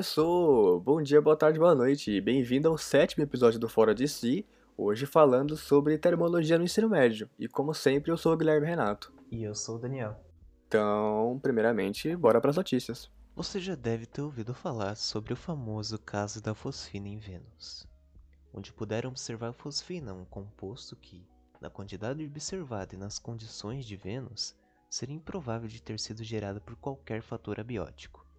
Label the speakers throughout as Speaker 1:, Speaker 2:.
Speaker 1: Começou! Bom dia, boa tarde, boa noite. Bem-vindo ao sétimo episódio do Fora de Si. Hoje falando sobre termologia no ensino médio. E como sempre, eu sou o Guilherme Renato.
Speaker 2: E eu sou o Daniel.
Speaker 1: Então, primeiramente, bora para as notícias.
Speaker 3: Você já deve ter ouvido falar sobre o famoso caso da fosfina em Vênus, onde puderam observar a fosfina, um composto que, na quantidade observada e nas condições de Vênus, seria improvável de ter sido gerada por qualquer fator abiótico.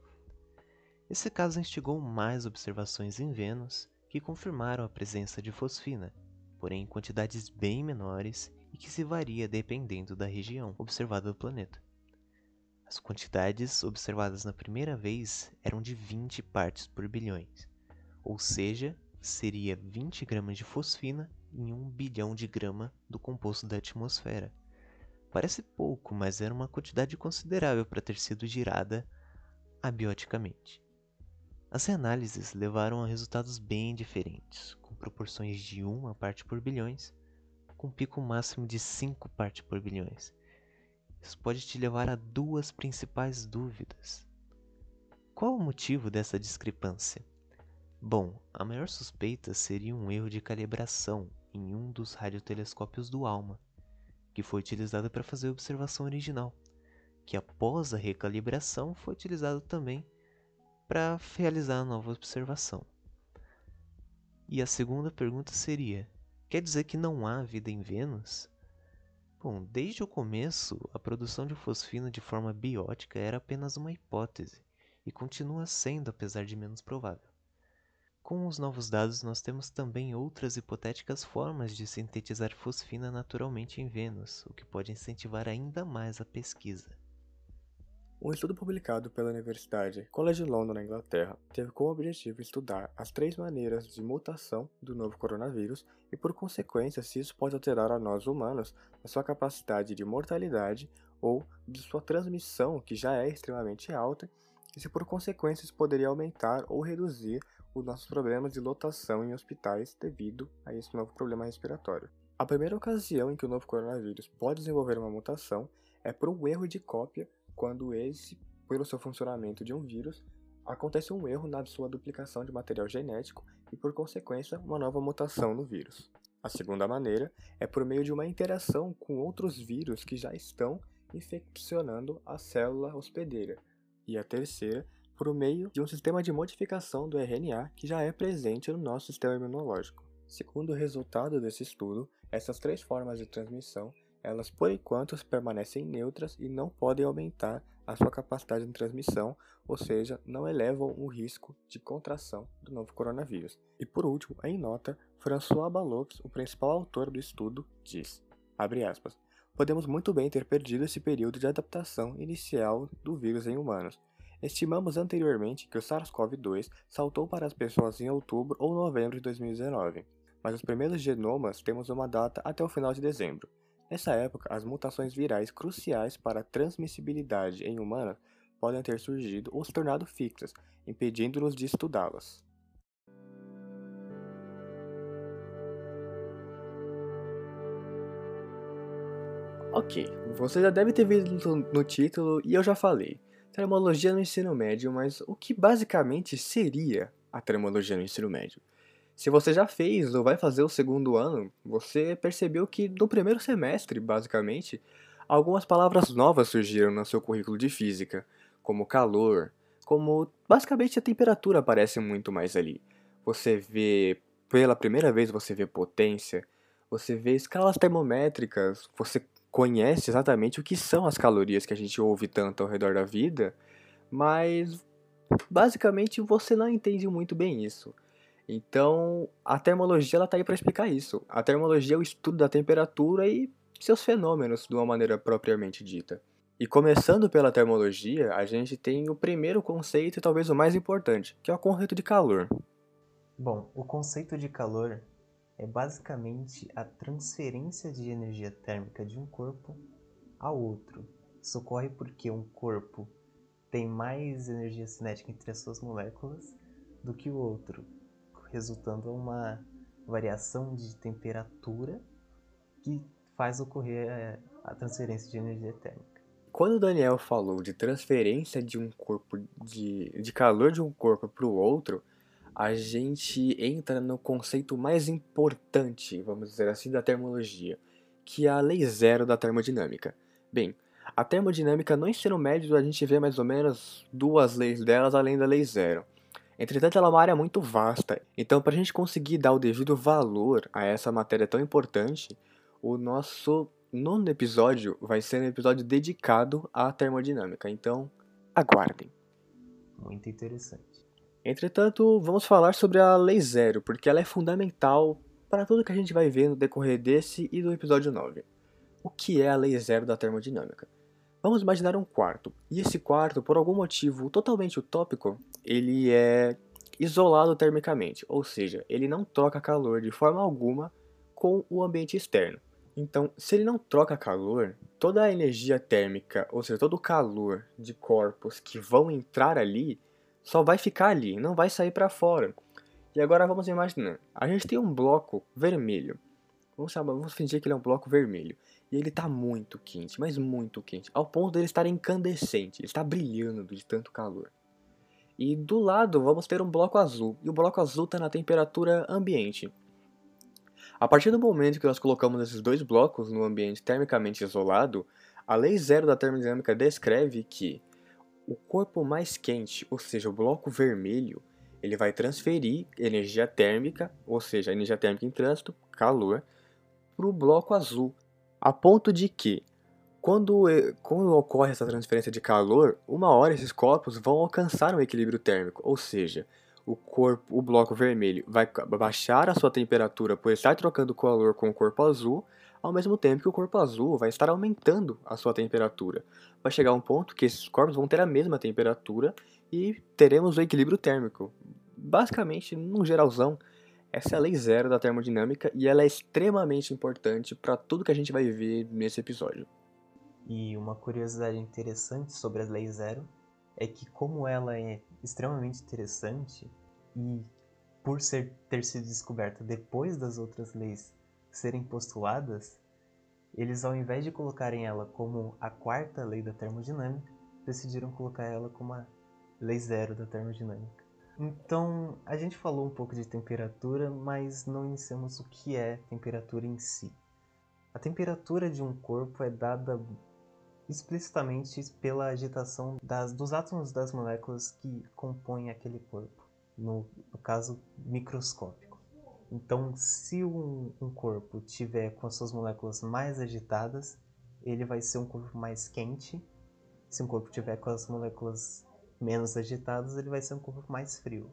Speaker 3: Esse caso instigou mais observações em Vênus, que confirmaram a presença de fosfina, porém em quantidades bem menores e que se varia dependendo da região observada do planeta. As quantidades observadas na primeira vez eram de 20 partes por bilhões, ou seja, seria 20 gramas de fosfina em 1 bilhão de grama do composto da atmosfera. Parece pouco, mas era uma quantidade considerável para ter sido girada abioticamente. As reanálises levaram a resultados bem diferentes, com proporções de 1 parte por bilhões, com pico máximo de 5 partes por bilhões. Isso pode te levar a duas principais dúvidas. Qual o motivo dessa discrepância? Bom, a maior suspeita seria um erro de calibração em um dos radiotelescópios do ALMA, que foi utilizado para fazer a observação original, que após a recalibração foi utilizado também para realizar a nova observação. E a segunda pergunta seria: quer dizer que não há vida em Vênus? Bom, desde o começo, a produção de fosfina de forma biótica era apenas uma hipótese e continua sendo, apesar de menos provável. Com os novos dados, nós temos também outras hipotéticas formas de sintetizar fosfina naturalmente em Vênus, o que pode incentivar ainda mais a pesquisa.
Speaker 1: Um estudo publicado pela Universidade College London, na Inglaterra, teve como objetivo estudar as três maneiras de mutação do novo coronavírus e, por consequência, se isso pode alterar a nós humanos na sua capacidade de mortalidade ou de sua transmissão, que já é extremamente alta, e se por consequência isso poderia aumentar ou reduzir os nossos problemas de lotação em hospitais devido a esse novo problema respiratório. A primeira ocasião em que o novo coronavírus pode desenvolver uma mutação é por um erro de cópia quando esse, pelo seu funcionamento de um vírus, acontece um erro na sua duplicação de material genético e, por consequência, uma nova mutação no vírus. A segunda maneira é por meio de uma interação com outros vírus que já estão infeccionando a célula hospedeira. E a terceira, por meio de um sistema de modificação do RNA que já é presente no nosso sistema imunológico. Segundo o resultado desse estudo, essas três formas de transmissão elas por enquanto permanecem neutras e não podem aumentar a sua capacidade de transmissão, ou seja, não elevam o risco de contração do novo coronavírus. E por último, em nota, François Balloux, o principal autor do estudo, diz, aspas, podemos muito bem ter perdido esse período de adaptação inicial do vírus em humanos. Estimamos anteriormente que o SARS-CoV-2 saltou para as pessoas em outubro ou novembro de 2019, mas os primeiros genomas temos uma data até o final de dezembro. Nessa época, as mutações virais cruciais para a transmissibilidade em humanos podem ter surgido ou se tornado fixas, impedindo-nos de estudá-las. Ok, você já deve ter visto no título e eu já falei. Termologia no ensino médio, mas o que basicamente seria a termologia no ensino médio? Se você já fez ou vai fazer o segundo ano, você percebeu que no primeiro semestre, basicamente, algumas palavras novas surgiram no seu currículo de física, como calor, como basicamente a temperatura aparece muito mais ali. Você vê, pela primeira vez, você vê potência, você vê escalas termométricas, você conhece exatamente o que são as calorias que a gente ouve tanto ao redor da vida, mas basicamente você não entende muito bem isso. Então, a termologia ela tá aí para explicar isso. A termologia é o estudo da temperatura e seus fenômenos de uma maneira propriamente dita. E começando pela termologia, a gente tem o primeiro conceito e talvez o mais importante, que é o conceito de calor.
Speaker 2: Bom, o conceito de calor é basicamente a transferência de energia térmica de um corpo a outro. Isso ocorre porque um corpo tem mais energia cinética entre as suas moléculas do que o outro resultando uma variação de temperatura que faz ocorrer é, a transferência de energia térmica.
Speaker 1: quando o Daniel falou de transferência de um corpo de, de calor de um corpo para o outro, a gente entra no conceito mais importante, vamos dizer assim, da termologia, que é a lei zero da termodinâmica. Bem, a termodinâmica no ensino médio a gente vê mais ou menos duas leis delas além da lei zero. Entretanto, ela é uma área muito vasta, então para a gente conseguir dar o devido valor a essa matéria tão importante, o nosso nono episódio vai ser um episódio dedicado à termodinâmica, então aguardem.
Speaker 3: Muito interessante.
Speaker 1: Entretanto, vamos falar sobre a Lei Zero, porque ela é fundamental para tudo que a gente vai ver no decorrer desse e do episódio 9. O que é a Lei Zero da termodinâmica? Vamos imaginar um quarto, e esse quarto, por algum motivo totalmente utópico, ele é isolado termicamente, ou seja, ele não troca calor de forma alguma com o ambiente externo. Então, se ele não troca calor, toda a energia térmica, ou seja, todo o calor de corpos que vão entrar ali, só vai ficar ali, não vai sair para fora. E agora vamos imaginar, a gente tem um bloco vermelho. Vamos, chamar, vamos fingir que ele é um bloco vermelho. E ele está muito quente, mas muito quente, ao ponto dele estar incandescente, ele está brilhando de tanto calor. E do lado vamos ter um bloco azul, e o bloco azul está na temperatura ambiente. A partir do momento que nós colocamos esses dois blocos no ambiente termicamente isolado, a lei zero da termodinâmica descreve que o corpo mais quente, ou seja, o bloco vermelho, ele vai transferir energia térmica, ou seja, energia térmica em trânsito, calor, para o bloco azul, a ponto de que, quando, quando ocorre essa transferência de calor, uma hora esses corpos vão alcançar um equilíbrio térmico, ou seja, o corpo, o bloco vermelho vai baixar a sua temperatura por estar trocando calor com o corpo azul, ao mesmo tempo que o corpo azul vai estar aumentando a sua temperatura. Vai chegar um ponto que esses corpos vão ter a mesma temperatura e teremos o equilíbrio térmico. Basicamente, num geralzão, essa é a lei zero da termodinâmica e ela é extremamente importante para tudo que a gente vai ver nesse episódio.
Speaker 3: E uma curiosidade interessante sobre a lei zero é que como ela é extremamente interessante e por ser ter sido descoberta depois das outras leis serem postuladas, eles ao invés de colocarem ela como a quarta lei da termodinâmica, decidiram colocar ela como a lei zero da termodinâmica. Então, a gente falou um pouco de temperatura, mas não iniciamos o que é temperatura em si. A temperatura de um corpo é dada explicitamente pela agitação das, dos átomos das moléculas que compõem aquele corpo, no, no caso microscópico. Então, se um, um corpo tiver com as suas moléculas mais agitadas, ele vai ser um corpo mais quente. Se um corpo tiver com as moléculas menos agitadas, ele vai ser um corpo mais frio.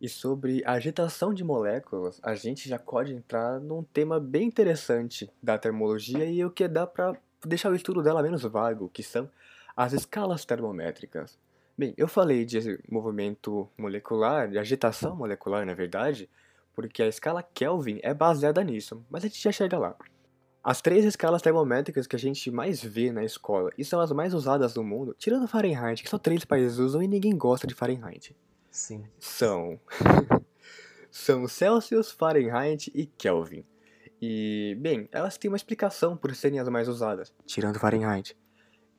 Speaker 1: E sobre agitação de moléculas, a gente já pode entrar num tema bem interessante da termologia e o que dá para deixar o estudo dela menos vago, que são as escalas termométricas. Bem, eu falei de movimento molecular, de agitação molecular, na verdade, porque a escala Kelvin é baseada nisso, mas a gente já chega lá. As três escalas termométricas que a gente mais vê na escola e são as mais usadas no mundo, tirando Fahrenheit, que só três países usam e ninguém gosta de Fahrenheit.
Speaker 3: Sim.
Speaker 1: São. são Celsius, Fahrenheit e Kelvin. E, bem, elas têm uma explicação por serem as mais usadas, tirando Fahrenheit.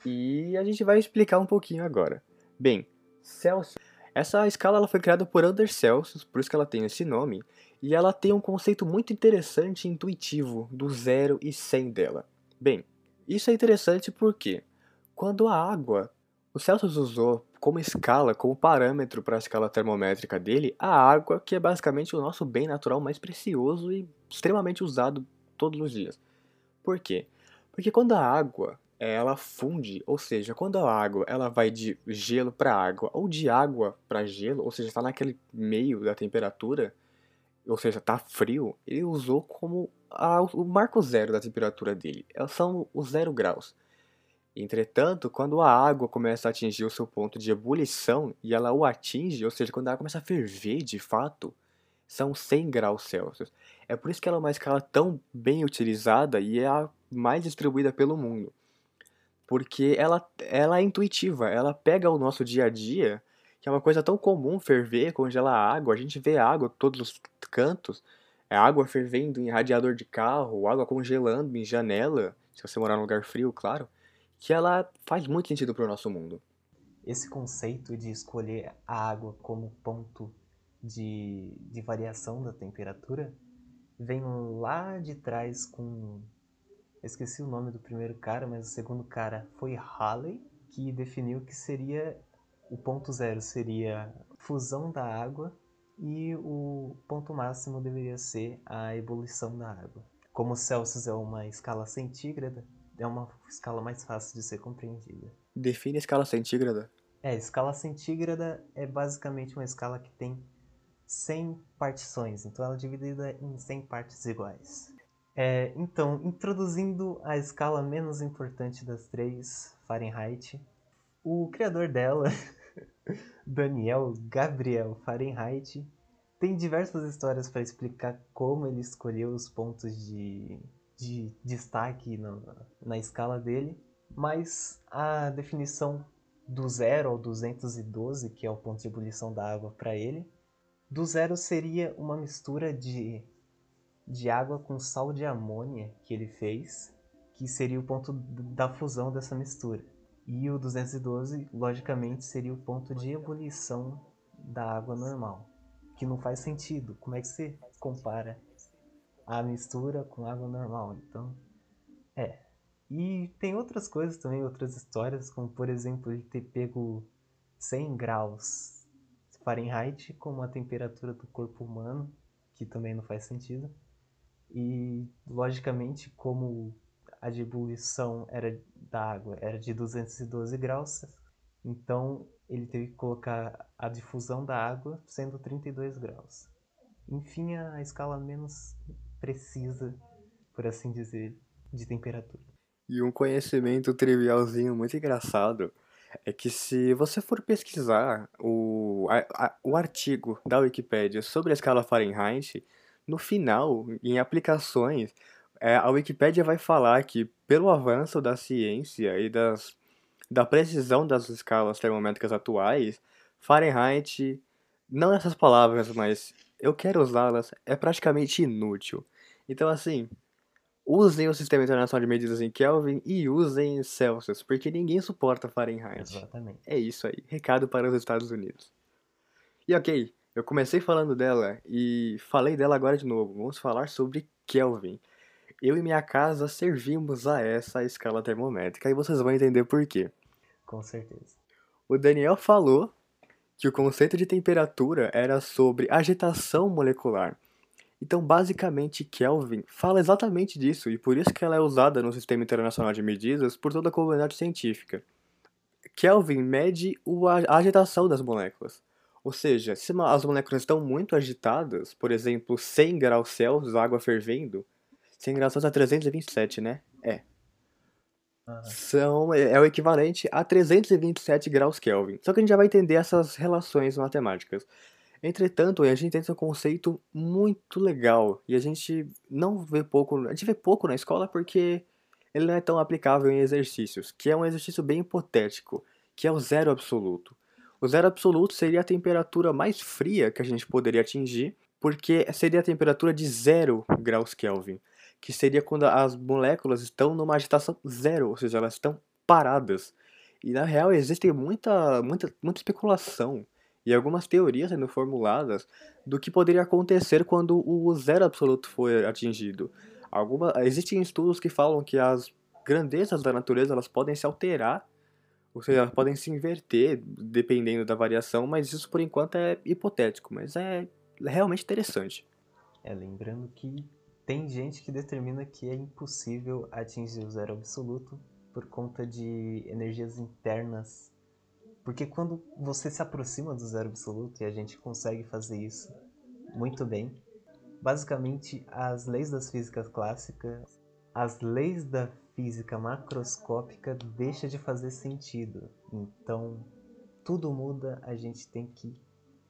Speaker 1: E a gente vai explicar um pouquinho agora. Bem, Celsius. Essa escala ela foi criada por Anders Celsius, por isso que ela tem esse nome, e ela tem um conceito muito interessante e intuitivo do 0 e 100 dela. Bem, isso é interessante porque quando a água, o Celsius usou como escala, como parâmetro para a escala termométrica dele, a água, que é basicamente o nosso bem natural mais precioso e extremamente usado todos os dias. Por quê? Porque quando a água ela funde, ou seja, quando a água ela vai de gelo para água ou de água para gelo, ou seja, está naquele meio da temperatura, ou seja, está frio, ele usou como a, o marco zero da temperatura dele. Elas são os zero graus. Entretanto, quando a água começa a atingir o seu ponto de ebulição e ela o atinge, ou seja, quando a água começa a ferver de fato, são 100 graus Celsius. É por isso que ela é uma escala tão bem utilizada e é a mais distribuída pelo mundo. Porque ela, ela é intuitiva, ela pega o nosso dia a dia que é uma coisa tão comum ferver, congelar água. A gente vê água todos os cantos. É água fervendo em radiador de carro, água congelando em janela, se você morar num lugar frio, claro. que ela faz muito sentido para o nosso mundo.
Speaker 3: Esse conceito de escolher a água como ponto de, de variação da temperatura vem lá de trás com. esqueci o nome do primeiro cara, mas o segundo cara foi Halley, que definiu que seria. O ponto zero seria fusão da água e o ponto máximo deveria ser a ebulição da água. Como Celsius é uma escala centígrada, é uma escala mais fácil de ser compreendida.
Speaker 1: Define a escala centígrada.
Speaker 3: É, escala centígrada é basicamente uma escala que tem 100 partições, então ela é dividida em 100 partes iguais. É, então, introduzindo a escala menos importante das três, Fahrenheit, o criador dela, Daniel Gabriel Fahrenheit, tem diversas histórias para explicar como ele escolheu os pontos de, de destaque na, na escala dele, mas a definição do zero ao 212, que é o ponto de ebulição da água para ele, do zero seria uma mistura de, de água com sal de amônia que ele fez, que seria o ponto da fusão dessa mistura. E o 212, logicamente, seria o ponto de ebulição da água normal, que não faz sentido. Como é que você compara a mistura com água normal? Então, é, e tem outras coisas também, outras histórias, como por exemplo ele ter pego 100 graus Fahrenheit como a temperatura do corpo humano, que também não faz sentido. E logicamente, como a ebulição era da água era de 212 graus, então ele teve que colocar a difusão da água sendo 32 graus. Enfim, a escala menos precisa, por assim dizer, de temperatura.
Speaker 1: E um conhecimento trivialzinho muito engraçado é que se você for pesquisar o, a, a, o artigo da Wikipedia sobre a escala Fahrenheit, no final, em aplicações, é, a Wikipedia vai falar que pelo avanço da ciência e das, da precisão das escalas termométricas atuais, Fahrenheit, não essas palavras, mas eu quero usá-las, é praticamente inútil. Então, assim, usem o Sistema Internacional de Medidas em Kelvin e usem Celsius, porque ninguém suporta Fahrenheit.
Speaker 3: Exatamente.
Speaker 1: É isso aí. Recado para os Estados Unidos. E ok, eu comecei falando dela e falei dela agora de novo. Vamos falar sobre Kelvin. Eu e minha casa servimos a essa escala termométrica e vocês vão entender por quê.
Speaker 3: Com certeza.
Speaker 1: O Daniel falou que o conceito de temperatura era sobre agitação molecular. Então, basicamente, Kelvin fala exatamente disso, e por isso que ela é usada no Sistema Internacional de Medidas por toda a comunidade científica. Kelvin mede a agitação das moléculas. Ou seja, se as moléculas estão muito agitadas, por exemplo, 100 graus Celsius, água fervendo, 100 graus Celsius é 327, né? É. São, é, é o equivalente a 327 graus Kelvin. Só que a gente já vai entender essas relações matemáticas. Entretanto, a gente tem um conceito muito legal e a gente não vê pouco, a gente vê pouco na escola porque ele não é tão aplicável em exercícios, que é um exercício bem hipotético, que é o zero absoluto. O zero absoluto seria a temperatura mais fria que a gente poderia atingir, porque seria a temperatura de zero graus Kelvin, que seria quando as moléculas estão numa agitação zero, ou seja, elas estão paradas. E na real existe muita, muita, muita especulação e algumas teorias sendo formuladas do que poderia acontecer quando o zero absoluto for atingido. Alguma, existem estudos que falam que as grandezas da natureza elas podem se alterar, ou seja, elas podem se inverter dependendo da variação, mas isso por enquanto é hipotético, mas é realmente interessante.
Speaker 3: É, lembrando que tem gente que determina que é impossível atingir o zero absoluto por conta de energias internas porque quando você se aproxima do zero absoluto, e a gente consegue fazer isso muito bem, basicamente as leis das físicas clássicas, as leis da física macroscópica deixam de fazer sentido. Então, tudo muda, a gente tem que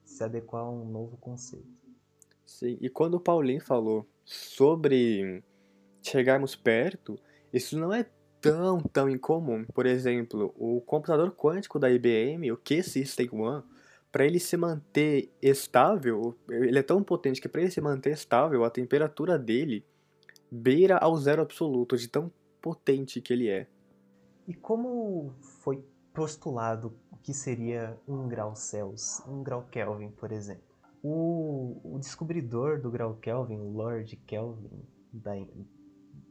Speaker 3: se adequar a um novo conceito.
Speaker 1: Sim, e quando o Paulinho falou sobre chegarmos perto, isso não é tão, tão incomum. Por exemplo, o computador quântico da IBM, o Q-System One, para ele se manter estável, ele é tão potente que para ele se manter estável, a temperatura dele beira ao zero absoluto, de tão potente que ele é.
Speaker 3: E como foi postulado o que seria um grau Celsius, um grau Kelvin, por exemplo? O, o descobridor do grau Kelvin, Lord Kelvin, da,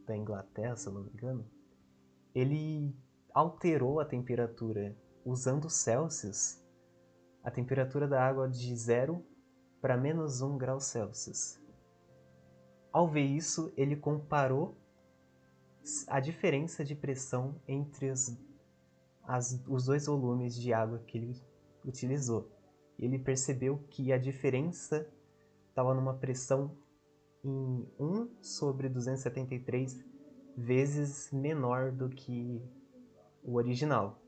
Speaker 3: da Inglaterra, se eu não me engano, ele alterou a temperatura usando Celsius, a temperatura da água de 0 para menos 1 grau Celsius. Ao ver isso, ele comparou a diferença de pressão entre as, as, os dois volumes de água que ele utilizou. Ele percebeu que a diferença estava numa pressão em 1 sobre 273 vezes menor do que o original.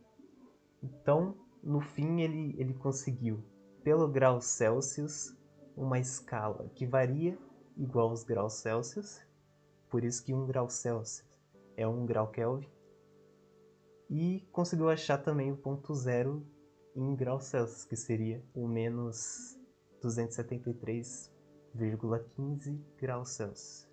Speaker 3: Então, no fim, ele, ele conseguiu, pelo grau Celsius, uma escala que varia igual aos graus Celsius, por isso que um grau Celsius é um grau Kelvin, e conseguiu achar também o ponto zero em graus Celsius, que seria o menos 273,15 graus Celsius.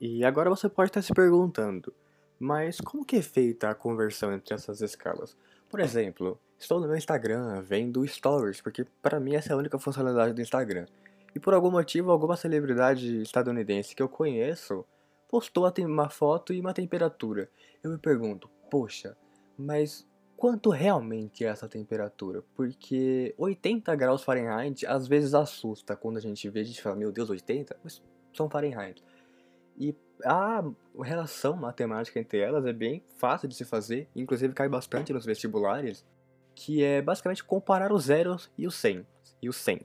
Speaker 1: E agora você pode estar se perguntando, mas como que é feita a conversão entre essas escalas? Por exemplo, estou no meu Instagram vendo stories, porque para mim essa é a única funcionalidade do Instagram. E por algum motivo, alguma celebridade estadunidense que eu conheço postou uma foto e uma temperatura. Eu me pergunto, poxa, mas quanto realmente é essa temperatura? Porque 80 graus Fahrenheit às vezes assusta quando a gente vê, a gente fala, meu Deus, 80? Mas são Fahrenheit. E a relação matemática entre elas é bem fácil de se fazer, inclusive cai bastante nos vestibulares, que é basicamente comparar os zeros e os 100 e os 100.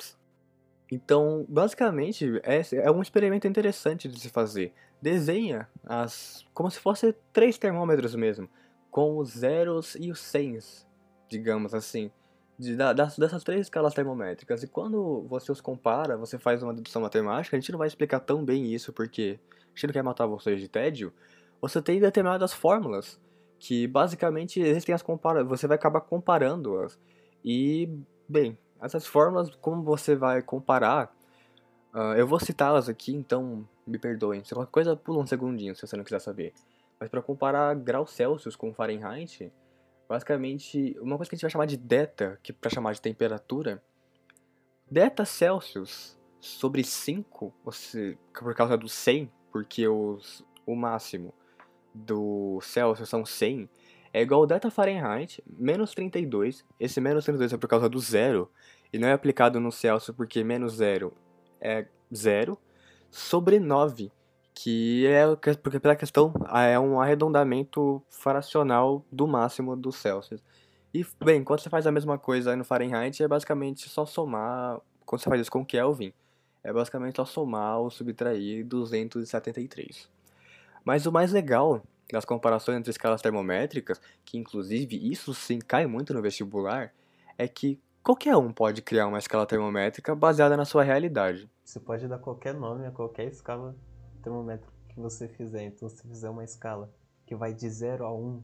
Speaker 1: Então, basicamente, é, é um experimento interessante de se fazer. Desenha as como se fosse três termômetros mesmo, com os zeros e os 100, digamos assim, de, das, dessas três escalas termométricas. E quando você os compara, você faz uma dedução matemática, a gente não vai explicar tão bem isso porque a gente não quer matar vocês de tédio, você tem determinadas fórmulas que basicamente existem as compara você vai acabar comparando-as. E, bem, essas fórmulas, como você vai comparar, uh, eu vou citá-las aqui, então me perdoem. Se qualquer coisa, pula um segundinho se você não quiser saber. Mas para comparar graus Celsius com Fahrenheit, basicamente, uma coisa que a gente vai chamar de delta, que para chamar de temperatura, delta Celsius sobre 5, você, por causa do 100, porque os, o máximo do Celsius são 100, é igual ao delta Fahrenheit, menos 32. Esse menos 32 é por causa do zero, e não é aplicado no Celsius porque menos zero é zero, sobre 9, que é porque pela questão é um arredondamento fracional do máximo do Celsius. E, bem, quando você faz a mesma coisa no Fahrenheit, é basicamente só somar, quando você faz isso com Kelvin, é basicamente só somar ou subtrair 273. Mas o mais legal das comparações entre escalas termométricas, que inclusive isso sim cai muito no vestibular, é que qualquer um pode criar uma escala termométrica baseada na sua realidade.
Speaker 3: Você pode dar qualquer nome a qualquer escala termométrica que você fizer. Então, se fizer uma escala que vai de 0 a 1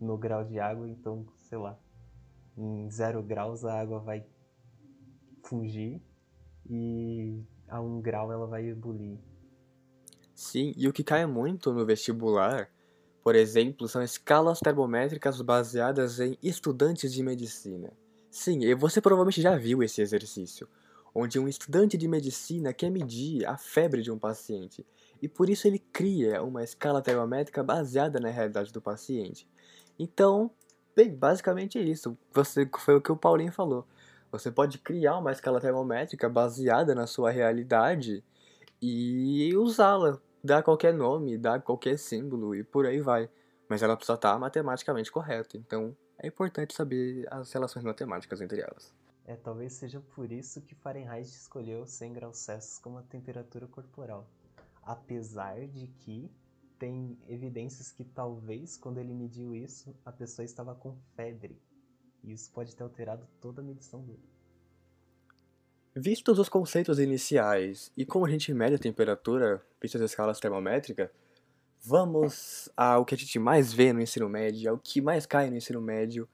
Speaker 3: no grau de água, então, sei lá, em 0 graus a água vai fungir e a um grau ela vai ebulir.
Speaker 1: Sim, e o que cai muito no vestibular, por exemplo, são escalas termométricas baseadas em estudantes de medicina. Sim, e você provavelmente já viu esse exercício, onde um estudante de medicina quer medir a febre de um paciente, e por isso ele cria uma escala termométrica baseada na realidade do paciente. Então, bem, basicamente é isso. Você, foi o que o Paulinho falou. Você pode criar uma escala termométrica baseada na sua realidade e usá-la, dar qualquer nome, dar qualquer símbolo e por aí vai. Mas ela precisa estar matematicamente correta, então é importante saber as relações matemáticas entre elas.
Speaker 3: É, talvez seja por isso que Fahrenheit escolheu 100 graus Celsius como a temperatura corporal. Apesar de que tem evidências que talvez quando ele mediu isso, a pessoa estava com febre. E isso pode ter alterado toda a medição dele.
Speaker 1: Vistos os conceitos iniciais e como a gente mede a temperatura, vistas as escalas termométricas, vamos ao que a gente mais vê no ensino médio, ao que mais cai no ensino médio,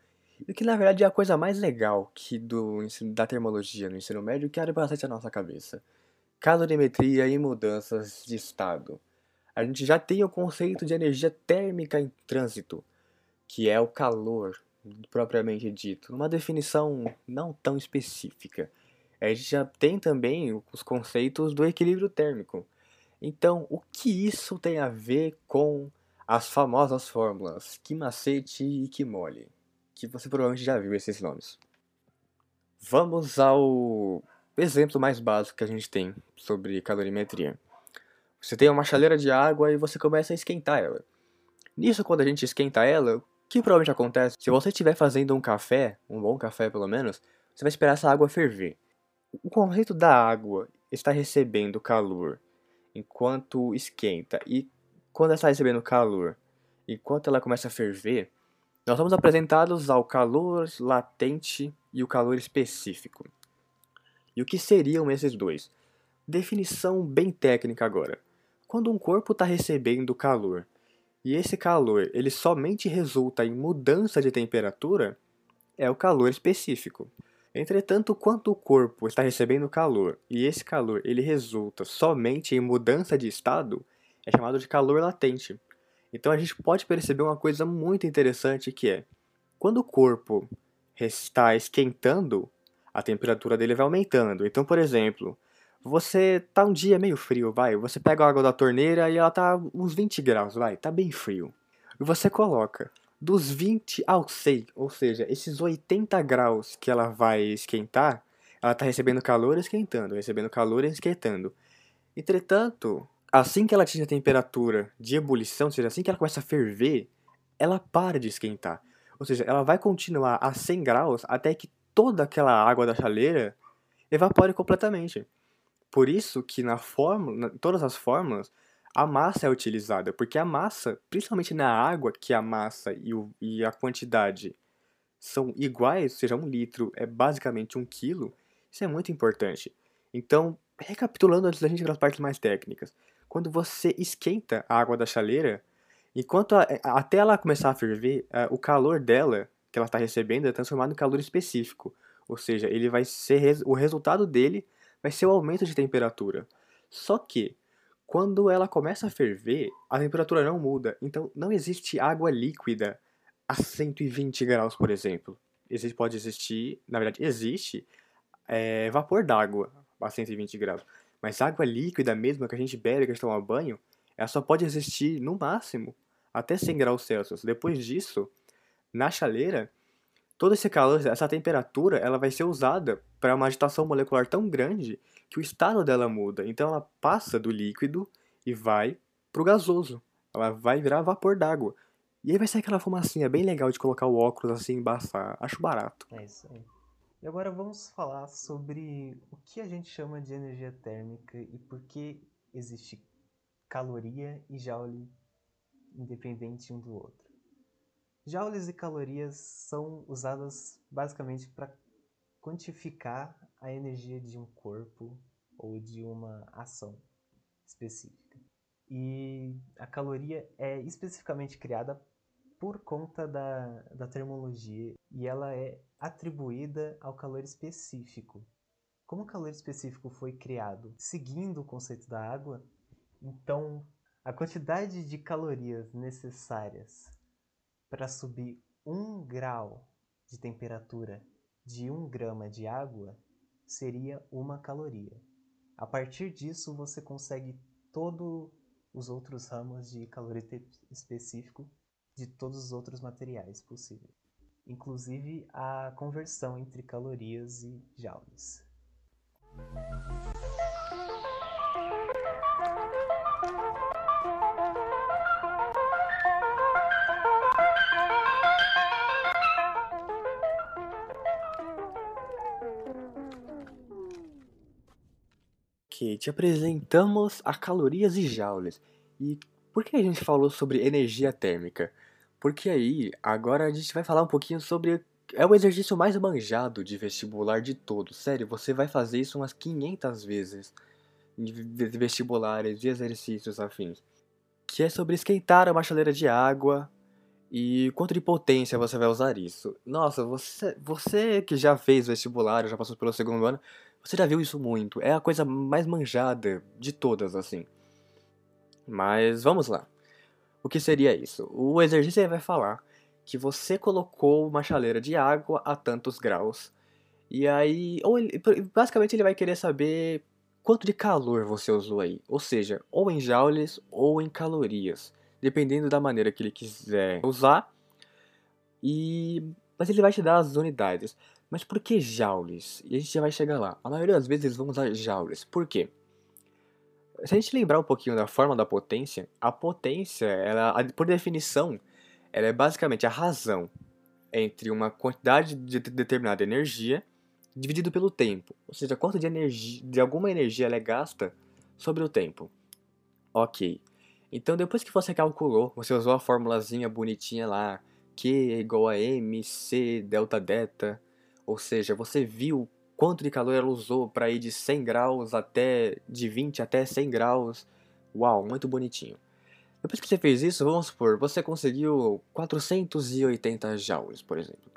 Speaker 1: e que na verdade é a coisa mais legal que do ensino, da termologia no ensino médio que abre bastante a nossa cabeça. Calorimetria e mudanças de estado. A gente já tem o conceito de energia térmica em trânsito, que é o calor propriamente dito, uma definição não tão específica. A gente já tem também os conceitos do equilíbrio térmico. Então, o que isso tem a ver com as famosas fórmulas que macete e que mole? Que você provavelmente já viu esses nomes. Vamos ao exemplo mais básico que a gente tem sobre calorimetria. Você tem uma chaleira de água e você começa a esquentar ela. Nisso, quando a gente esquenta ela, o que provavelmente acontece? Se você estiver fazendo um café, um bom café pelo menos, você vai esperar essa água ferver. O conceito da água está recebendo calor enquanto esquenta e quando ela está recebendo calor, enquanto ela começa a ferver, nós somos apresentados ao calor latente e o calor específico. E o que seriam esses dois? Definição bem técnica agora. Quando um corpo está recebendo calor e esse calor ele somente resulta em mudança de temperatura, é o calor específico. Entretanto, quando o corpo está recebendo calor e esse calor ele resulta somente em mudança de estado, é chamado de calor latente. Então a gente pode perceber uma coisa muito interessante que é, quando o corpo está esquentando, a temperatura dele vai aumentando. Então, por exemplo, você tá um dia meio frio, vai, você pega a água da torneira e ela tá uns 20 graus, vai, tá bem frio. E você coloca dos 20 ao 100, ou seja, esses 80 graus que ela vai esquentar, ela está recebendo calor esquentando, recebendo calor e esquentando. Entretanto, assim que ela atinge a temperatura de ebulição, ou seja, assim que ela começa a ferver, ela para de esquentar. Ou seja, ela vai continuar a 100 graus até que toda aquela água da chaleira evapore completamente. Por isso que na fórmula, em todas as fórmulas, a massa é utilizada, porque a massa, principalmente na água, que a massa e, o, e a quantidade são iguais, ou seja, um litro é basicamente um quilo, isso é muito importante. Então, recapitulando antes da gente ir para as partes mais técnicas, quando você esquenta a água da chaleira, enquanto a, até ela começar a ferver, a, o calor dela que ela está recebendo é transformado em calor específico, ou seja, ele vai ser o resultado dele vai ser o aumento de temperatura. Só que quando ela começa a ferver, a temperatura não muda. Então não existe água líquida a 120 graus, por exemplo. Existe, pode existir, na verdade, existe é, vapor d'água a 120 graus. Mas água líquida mesmo, que a gente bebe, que a gente toma banho, ela só pode existir no máximo até 100 graus Celsius. Depois disso, na chaleira, todo esse calor, essa temperatura, ela vai ser usada para uma agitação molecular tão grande que o estado dela muda. Então ela passa do líquido e vai pro gasoso. Ela vai virar vapor d'água. E aí vai ser aquela fumacinha bem legal de colocar o óculos assim embaçar. Acho barato.
Speaker 3: É isso aí. E agora vamos falar sobre o que a gente chama de energia térmica e por que existe caloria e joule independente um do outro. Joules e calorias são usadas basicamente para quantificar a energia de um corpo ou de uma ação específica. E a caloria é especificamente criada por conta da, da termologia e ela é atribuída ao calor específico. Como o calor específico foi criado seguindo o conceito da água, então a quantidade de calorias necessárias para subir um grau de temperatura de 1 grama de água seria uma caloria. A partir disso, você consegue todos os outros ramos de caloria específico de todos os outros materiais possíveis, inclusive a conversão entre calorias e joules.
Speaker 1: Ok, te apresentamos a calorias e joules. E por que a gente falou sobre energia térmica? Porque aí, agora a gente vai falar um pouquinho sobre. É o exercício mais manjado de vestibular de todos. Sério, você vai fazer isso umas 500 vezes. De vestibulares, de exercícios afins. Que é sobre esquentar uma chaleira de água. E quanto de potência você vai usar isso? Nossa, você, você que já fez vestibular, já passou pelo segundo ano, você já viu isso muito. É a coisa mais manjada de todas, assim. Mas vamos lá. O que seria isso? O exercício vai falar que você colocou uma chaleira de água a tantos graus. E aí, ou ele, basicamente ele vai querer saber quanto de calor você usou aí. Ou seja, ou em joules ou em calorias, dependendo da maneira que ele quiser usar. E mas ele vai te dar as unidades. Mas por que joules? E a gente já vai chegar lá. A maioria das vezes eles vão usar joules. Por quê? Se a gente lembrar um pouquinho da forma da potência, a potência, ela, por definição, ela é basicamente a razão entre uma quantidade de determinada energia dividido pelo tempo. Ou seja, quanto de energia, de alguma energia ela é gasta sobre o tempo. Ok. Então depois que você calculou, você usou a formulazinha bonitinha lá, Q é igual a mc delta delta, ou seja, você viu quanto de calor ela usou para ir de 100 graus até de 20 até 100 graus. Uau, muito bonitinho. Depois que você fez isso, vamos supor, você conseguiu 480 joules, por exemplo.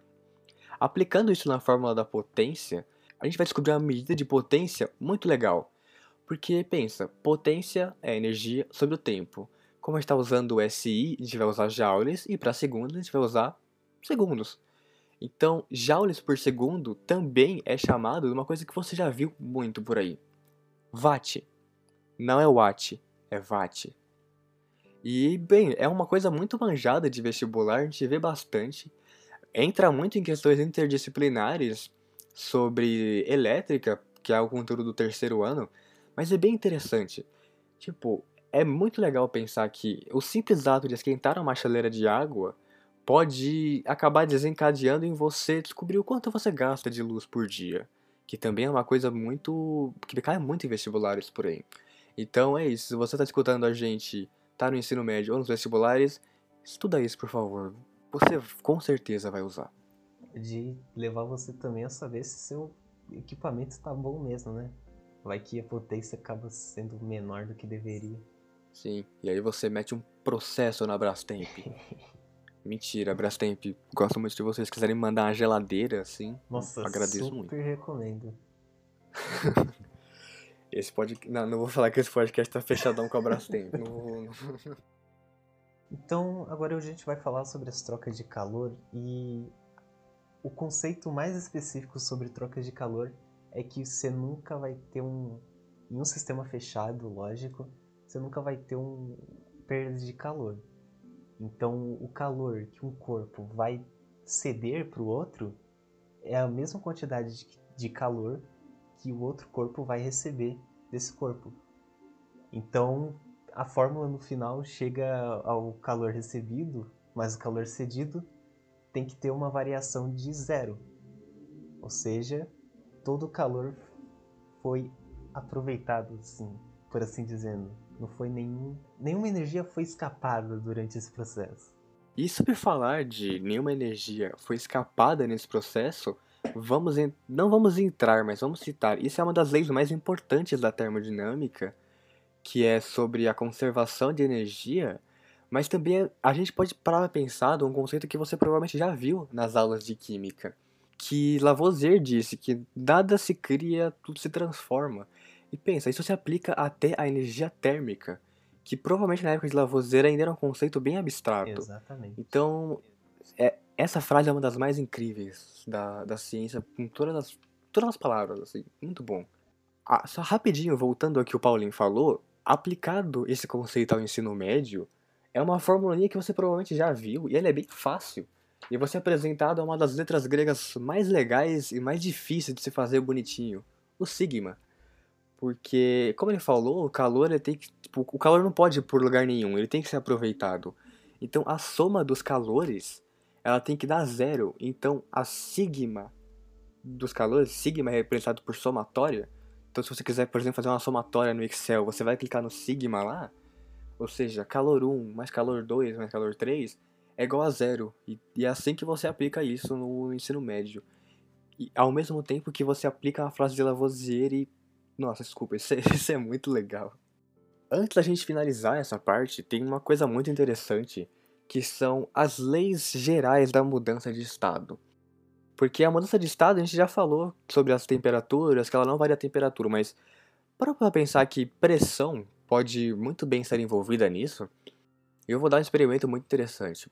Speaker 1: Aplicando isso na fórmula da potência, a gente vai descobrir uma medida de potência muito legal. Porque pensa, potência é energia sobre o tempo. Como a gente está usando o SI, a gente vai usar joules, e para segundos a gente vai usar segundos. Então, joules por segundo também é chamado de uma coisa que você já viu muito por aí. Watt. Não é watt, é watt. E, bem, é uma coisa muito manjada de vestibular, a gente vê bastante. Entra muito em questões interdisciplinares sobre elétrica, que é o conteúdo do terceiro ano, mas é bem interessante. Tipo, é muito legal pensar que o simples ato de esquentar uma chaleira de água pode acabar desencadeando em você descobrir o quanto você gasta de luz por dia, que também é uma coisa muito que cai muito em vestibulares por aí. Então é isso, se você está escutando a gente tá no ensino médio ou nos vestibulares, estuda isso, por favor. Você com certeza vai usar.
Speaker 3: De levar você também a saber se seu equipamento está bom mesmo, né? Vai que a potência acaba sendo menor do que deveria.
Speaker 1: Sim, e aí você mete um processo na Brastemp. Mentira, Brastemp, gosto muito de vocês. quiserem mandar uma geladeira, assim,
Speaker 3: Nossa,
Speaker 1: agradeço
Speaker 3: super
Speaker 1: muito.
Speaker 3: recomendo.
Speaker 1: Esse pode... Não, não vou falar que esse podcast tá fechadão com a Brastemp. não vou... Não...
Speaker 3: Então, agora a gente vai falar sobre as trocas de calor e o conceito mais específico sobre trocas de calor é que você nunca vai ter um em um sistema fechado, lógico, você nunca vai ter um perda de calor. Então, o calor que um corpo vai ceder para o outro é a mesma quantidade de, de calor que o outro corpo vai receber desse corpo. Então, a fórmula no final chega ao calor recebido, mas o calor cedido tem que ter uma variação de zero. Ou seja, todo o calor foi aproveitado, assim, por assim dizendo. Não foi nenhum, nenhuma energia foi escapada durante esse processo.
Speaker 1: E sobre falar de nenhuma energia foi escapada nesse processo, vamos não vamos entrar, mas vamos citar. Isso é uma das leis mais importantes da termodinâmica, que é sobre a conservação de energia, mas também a gente pode parar para pensar um conceito que você provavelmente já viu nas aulas de química, que Lavoisier disse que nada se cria, tudo se transforma. E pensa, isso se aplica até à energia térmica, que provavelmente na época de Lavoisier ainda era um conceito bem abstrato.
Speaker 3: Exatamente.
Speaker 1: Então, é, essa frase é uma das mais incríveis da, da ciência, com todas as, todas as palavras, assim, muito bom. Ah, só rapidinho, voltando ao que o Paulinho falou, aplicado esse conceito ao ensino médio, é uma formulinha que você provavelmente já viu, e ela é bem fácil. E você é apresentado a uma das letras gregas mais legais e mais difíceis de se fazer bonitinho, o sigma. Porque, como ele falou, o calor ele tem que. Tipo, o calor não pode ir por lugar nenhum, ele tem que ser aproveitado. Então a soma dos calores ela tem que dar zero. Então a sigma dos calores, sigma é representado por somatória. Então se você quiser, por exemplo, fazer uma somatória no Excel, você vai clicar no sigma lá, ou seja, calor 1 mais calor 2 mais calor 3 é igual a zero. E, e é assim que você aplica isso no ensino médio. E ao mesmo tempo que você aplica a frase de Lavoisier e nossa, desculpa, isso é, isso é muito legal. Antes da gente finalizar essa parte, tem uma coisa muito interessante, que são as leis gerais da mudança de estado. Porque a mudança de estado a gente já falou sobre as temperaturas, que ela não varia a temperatura, mas para pensar que pressão pode muito bem ser envolvida nisso, eu vou dar um experimento muito interessante.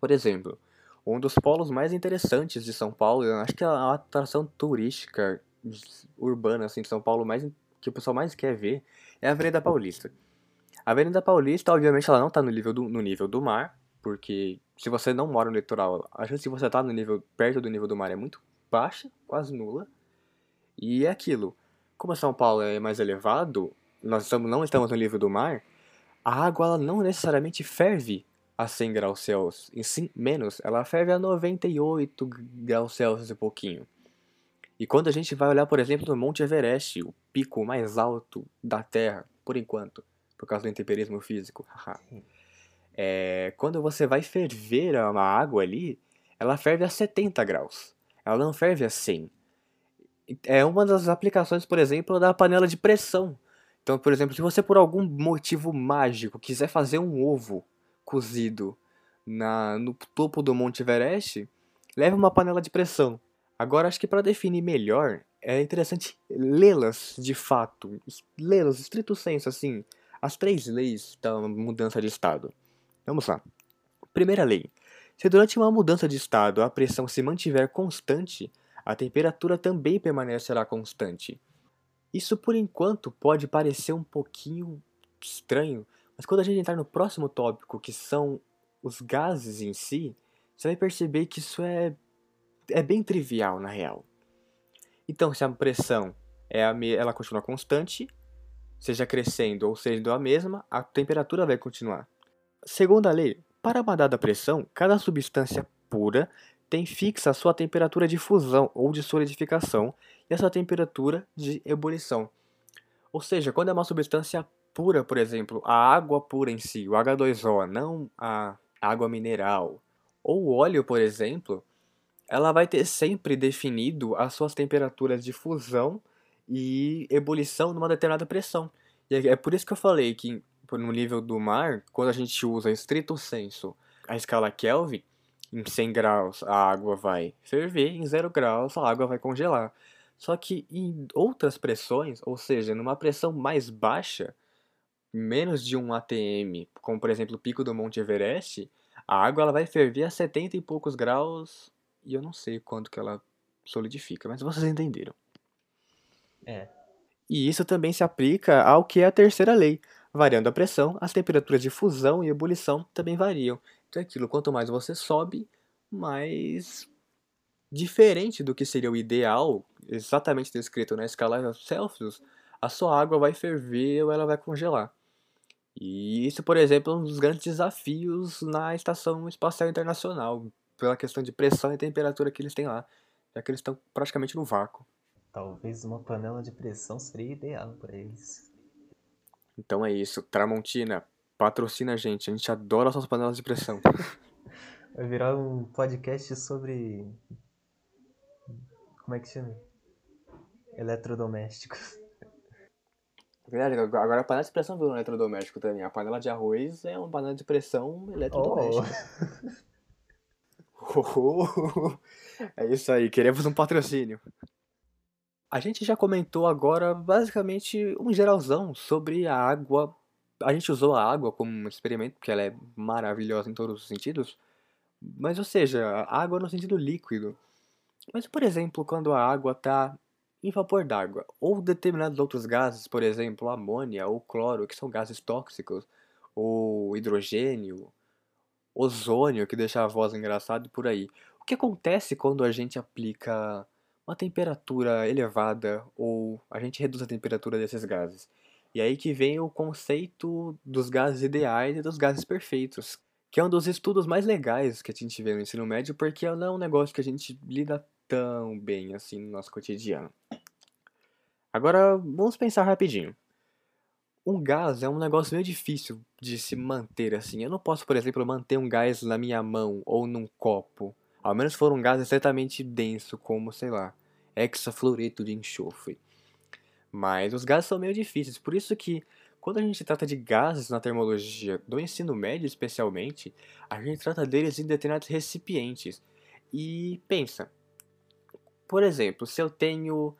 Speaker 1: Por exemplo, um dos polos mais interessantes de São Paulo, acho que é a atração turística urbana assim de São Paulo mais que o pessoal mais quer ver é a Avenida Paulista. A Avenida Paulista, obviamente, ela não está no nível do, no nível do mar, porque se você não mora no litoral, a chance de você estar tá no nível perto do nível do mar é muito baixa, quase nula. E é aquilo. Como São Paulo é mais elevado, nós estamos, não estamos no nível do mar, a água ela não necessariamente ferve a 100 graus Celsius, e sim menos, ela ferve a 98 graus Celsius e pouquinho. E quando a gente vai olhar, por exemplo, no Monte Everest, o pico mais alto da Terra, por enquanto, por causa do intemperismo físico, é, quando você vai ferver uma água ali, ela ferve a 70 graus, ela não ferve a 100. É uma das aplicações, por exemplo, da panela de pressão. Então, por exemplo, se você por algum motivo mágico quiser fazer um ovo cozido na, no topo do Monte Everest, leve uma panela de pressão. Agora, acho que para definir melhor, é interessante lê-las de fato, lê-las estrito senso, assim, as três leis da mudança de estado. Vamos lá. Primeira lei. Se durante uma mudança de estado a pressão se mantiver constante, a temperatura também permanecerá constante. Isso por enquanto pode parecer um pouquinho estranho, mas quando a gente entrar no próximo tópico, que são os gases em si, você vai perceber que isso é, é bem trivial na real. Então, se a pressão é a ela continua constante, seja crescendo ou sendo a mesma, a temperatura vai continuar. Segundo a lei, para uma dada pressão, cada substância pura tem fixa a sua temperatura de fusão ou de solidificação e a sua temperatura de ebulição. Ou seja, quando é uma substância pura, por exemplo, a água pura em si, o H2O, não a água mineral, ou o óleo, por exemplo, ela vai ter sempre definido as suas temperaturas de fusão e ebulição numa determinada pressão. E é, é por isso que eu falei que no nível do mar, quando a gente usa estrito senso a escala Kelvin, em 100 graus a água vai ferver, em 0 graus a água vai congelar. Só que em outras pressões, ou seja, numa pressão mais baixa, menos de um ATM, como por exemplo o pico do Monte Everest, a água ela vai ferver a 70 e poucos graus e eu não sei quanto que ela solidifica, mas vocês entenderam.
Speaker 3: É.
Speaker 1: E isso também se aplica ao que é a terceira lei. Variando a pressão, as temperaturas de fusão e ebulição também variam. Então é aquilo, quanto mais você sobe, mais diferente do que seria o ideal, exatamente descrito na escala Celsius, a sua água vai ferver ou ela vai congelar. E isso, por exemplo, é um dos grandes desafios na Estação Espacial Internacional, pela questão de pressão e temperatura que eles têm lá, já que eles estão praticamente no vácuo.
Speaker 3: Talvez uma panela de pressão seria ideal para eles.
Speaker 1: Então é isso. Tramontina, patrocina a gente. A gente adora suas panelas de pressão.
Speaker 3: Vai virar um podcast sobre. Como é que chama? Eletrodomésticos.
Speaker 1: Verdade, agora a panela de pressão virou um eletrodoméstico também. A panela de arroz é uma panela de pressão eletrodoméstica. Oh. oh. é isso aí, queremos um patrocínio. A gente já comentou agora basicamente um geralzão sobre a água. A gente usou a água como um experimento, porque ela é maravilhosa em todos os sentidos. Mas, ou seja, a água no sentido líquido. Mas, por exemplo, quando a água está em vapor d'água, ou determinados outros gases, por exemplo, amônia ou cloro, que são gases tóxicos, ou hidrogênio, ozônio, que deixa a voz engraçada e por aí. O que acontece quando a gente aplica uma temperatura elevada ou a gente reduz a temperatura desses gases? E aí que vem o conceito dos gases ideais e dos gases perfeitos, que é um dos estudos mais legais que a gente vê no ensino médio, porque não é um negócio que a gente lida tão bem assim no nosso cotidiano. Agora, vamos pensar rapidinho. Um gás é um negócio meio difícil de se manter assim. Eu não posso, por exemplo, manter um gás na minha mão ou num copo. Ao menos for um gás extremamente denso, como, sei lá, hexafluoreto de enxofre. Mas os gases são meio difíceis, por isso que quando a gente trata de gases na termologia do ensino médio especialmente, a gente trata deles em determinados recipientes. E pensa, por exemplo, se eu tenho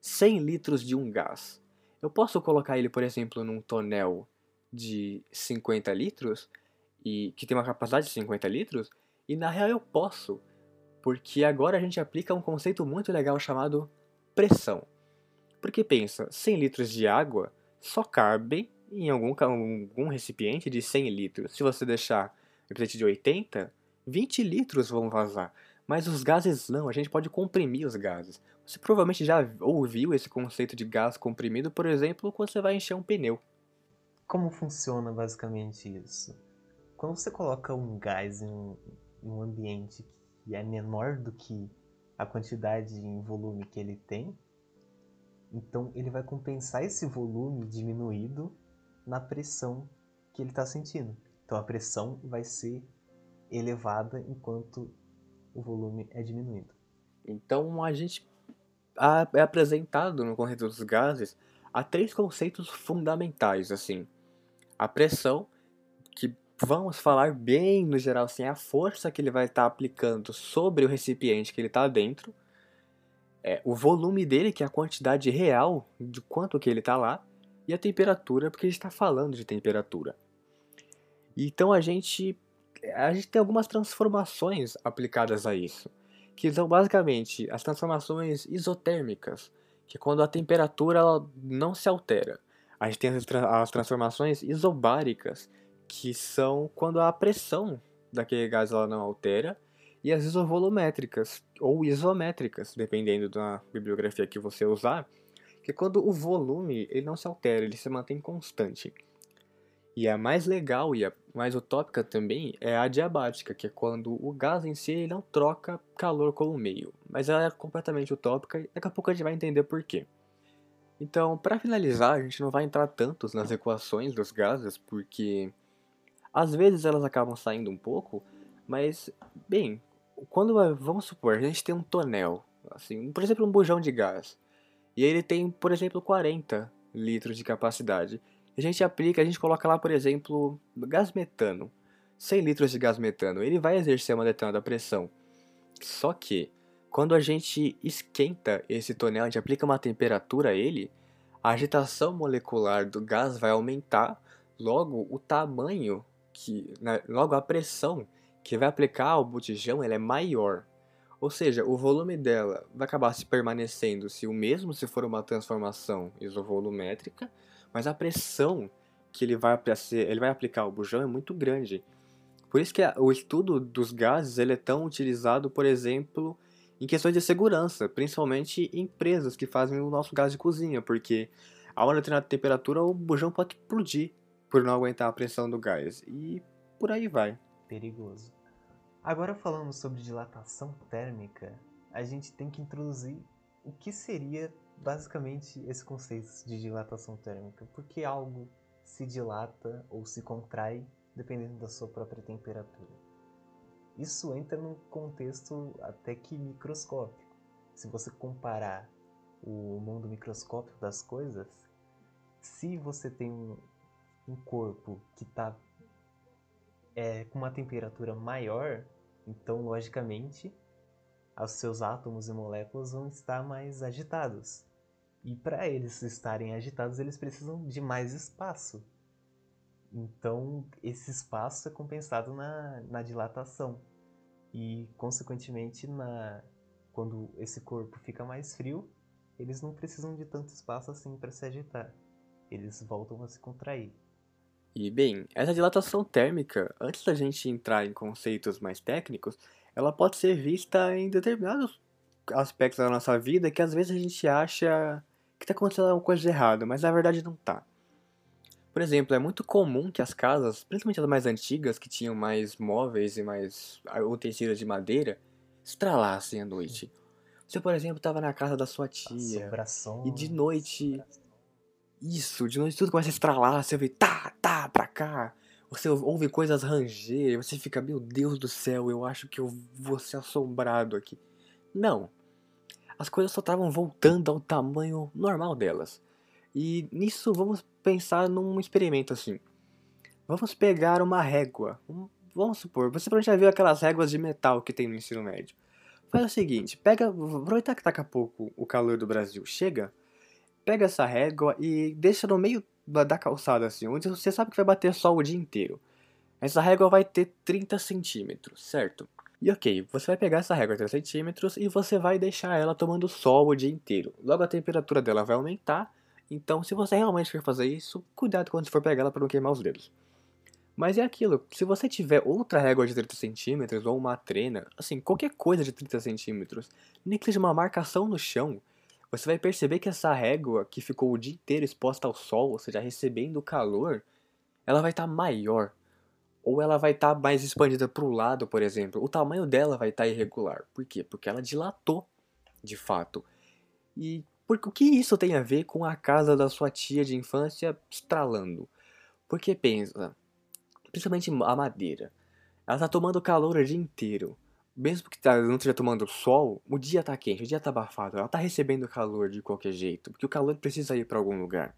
Speaker 1: 100 litros de um gás, eu posso colocar ele, por exemplo, num tonel de 50 litros, e que tem uma capacidade de 50 litros, E na real eu posso, porque agora a gente aplica um conceito muito legal chamado pressão. Porque pensa, 100 litros de água só cabem em algum, algum recipiente de 100 litros. Se você deixar um recipiente de 80, 20 litros vão vazar. Mas os gases não, a gente pode comprimir os gases. Você provavelmente já ouviu esse conceito de gás comprimido, por exemplo, quando você vai encher um pneu.
Speaker 3: Como funciona basicamente isso? Quando você coloca um gás em um, em um ambiente que é menor do que a quantidade em volume que ele tem, então ele vai compensar esse volume diminuído na pressão que ele está sentindo. Então a pressão vai ser elevada enquanto o volume é diminuído.
Speaker 1: Então a gente é apresentado no conceito dos gases há três conceitos fundamentais assim: a pressão, que vamos falar bem no geral assim, é a força que ele vai estar tá aplicando sobre o recipiente que ele está dentro, é, o volume dele, que é a quantidade real de quanto que ele está lá, e a temperatura, porque a gente está falando de temperatura. Então a gente a gente tem algumas transformações aplicadas a isso, que são basicamente as transformações isotérmicas, que é quando a temperatura não se altera. A gente tem as, as transformações isobáricas, que são quando a pressão daquele gás ela não altera, e as isovolumétricas, ou isométricas, dependendo da bibliografia que você usar, que é quando o volume ele não se altera, ele se mantém constante. E a mais legal e a mais utópica também é a adiabática, que é quando o gás em si não troca calor com o meio. Mas ela é completamente utópica e daqui a pouco a gente vai entender por quê. Então, para finalizar, a gente não vai entrar tantos nas equações dos gases, porque às vezes elas acabam saindo um pouco, mas, bem, quando, vamos supor, a gente tem um tonel, assim, por exemplo, um bujão de gás, e ele tem, por exemplo, 40 litros de capacidade a gente aplica, a gente coloca lá, por exemplo, gás metano. 100 litros de gás metano, ele vai exercer uma determinada pressão. Só que, quando a gente esquenta esse tonel, a gente aplica uma temperatura a ele, a agitação molecular do gás vai aumentar, logo o tamanho, que, né, logo a pressão que vai aplicar ao botijão ela é maior. Ou seja, o volume dela vai acabar se permanecendo se o mesmo se for uma transformação isovolumétrica, mas a pressão que ele vai, ele vai aplicar ao bujão é muito grande. Por isso que o estudo dos gases ele é tão utilizado, por exemplo, em questões de segurança, principalmente em empresas que fazem o nosso gás de cozinha, porque a uma determinada temperatura o bujão pode explodir por não aguentar a pressão do gás. E por aí vai.
Speaker 3: Perigoso. Agora falando sobre dilatação térmica, a gente tem que introduzir o que seria basicamente esse conceito de dilatação térmica, porque algo se dilata ou se contrai dependendo da sua própria temperatura. Isso entra num contexto até que microscópico. Se você comparar o mundo microscópico das coisas, se você tem um, corpo que está é, com uma temperatura maior, então logicamente os seus átomos e moléculas vão estar mais agitados. E para eles estarem agitados, eles precisam de mais espaço. Então, esse espaço é compensado na, na dilatação. E, consequentemente, na, quando esse corpo fica mais frio, eles não precisam de tanto espaço assim para se agitar. Eles voltam a se contrair.
Speaker 1: E, bem, essa dilatação térmica, antes da gente entrar em conceitos mais técnicos, ela pode ser vista em determinados aspectos da nossa vida que às vezes a gente acha que está acontecendo alguma coisa de errado, mas na verdade não está. Por exemplo, é muito comum que as casas, principalmente as mais antigas, que tinham mais móveis e mais utensílios de madeira, estralassem à noite. Você, por exemplo, estava na casa da sua tia e de noite. Isso, de noite tudo começa a estralar, você vê tá, tá, pra cá. Você ouve coisas ranger, você fica, meu Deus do céu, eu acho que eu vou ser assombrado aqui. Não. As coisas só estavam voltando ao tamanho normal delas. E nisso vamos pensar num experimento assim. Vamos pegar uma régua. Vamos supor, você já viu aquelas réguas de metal que tem no ensino médio. Faz o seguinte, pega, aproveitar que daqui a pouco o calor do Brasil chega, pega essa régua e deixa no meio da calçada, assim, onde você sabe que vai bater sol o dia inteiro. Essa régua vai ter 30 centímetros, certo? E ok, você vai pegar essa régua de 3 centímetros e você vai deixar ela tomando sol o dia inteiro. Logo a temperatura dela vai aumentar, então se você realmente for fazer isso, cuidado quando você for pegar ela para não queimar os dedos. Mas é aquilo, se você tiver outra régua de 30 centímetros ou uma trena, assim, qualquer coisa de 30 centímetros, nem que seja uma marcação no chão, você vai perceber que essa régua que ficou o dia inteiro exposta ao sol, ou seja, recebendo calor, ela vai estar tá maior ou ela vai estar tá mais expandida para o lado, por exemplo. O tamanho dela vai estar tá irregular. Por quê? Porque ela dilatou, de fato. E porque, o que isso tem a ver com a casa da sua tia de infância estralando? Porque pensa, principalmente a madeira. Ela está tomando calor o dia inteiro. Mesmo que ela não esteja tomando sol, o dia está quente, o dia está abafado. Ela está recebendo calor de qualquer jeito, porque o calor precisa ir para algum lugar.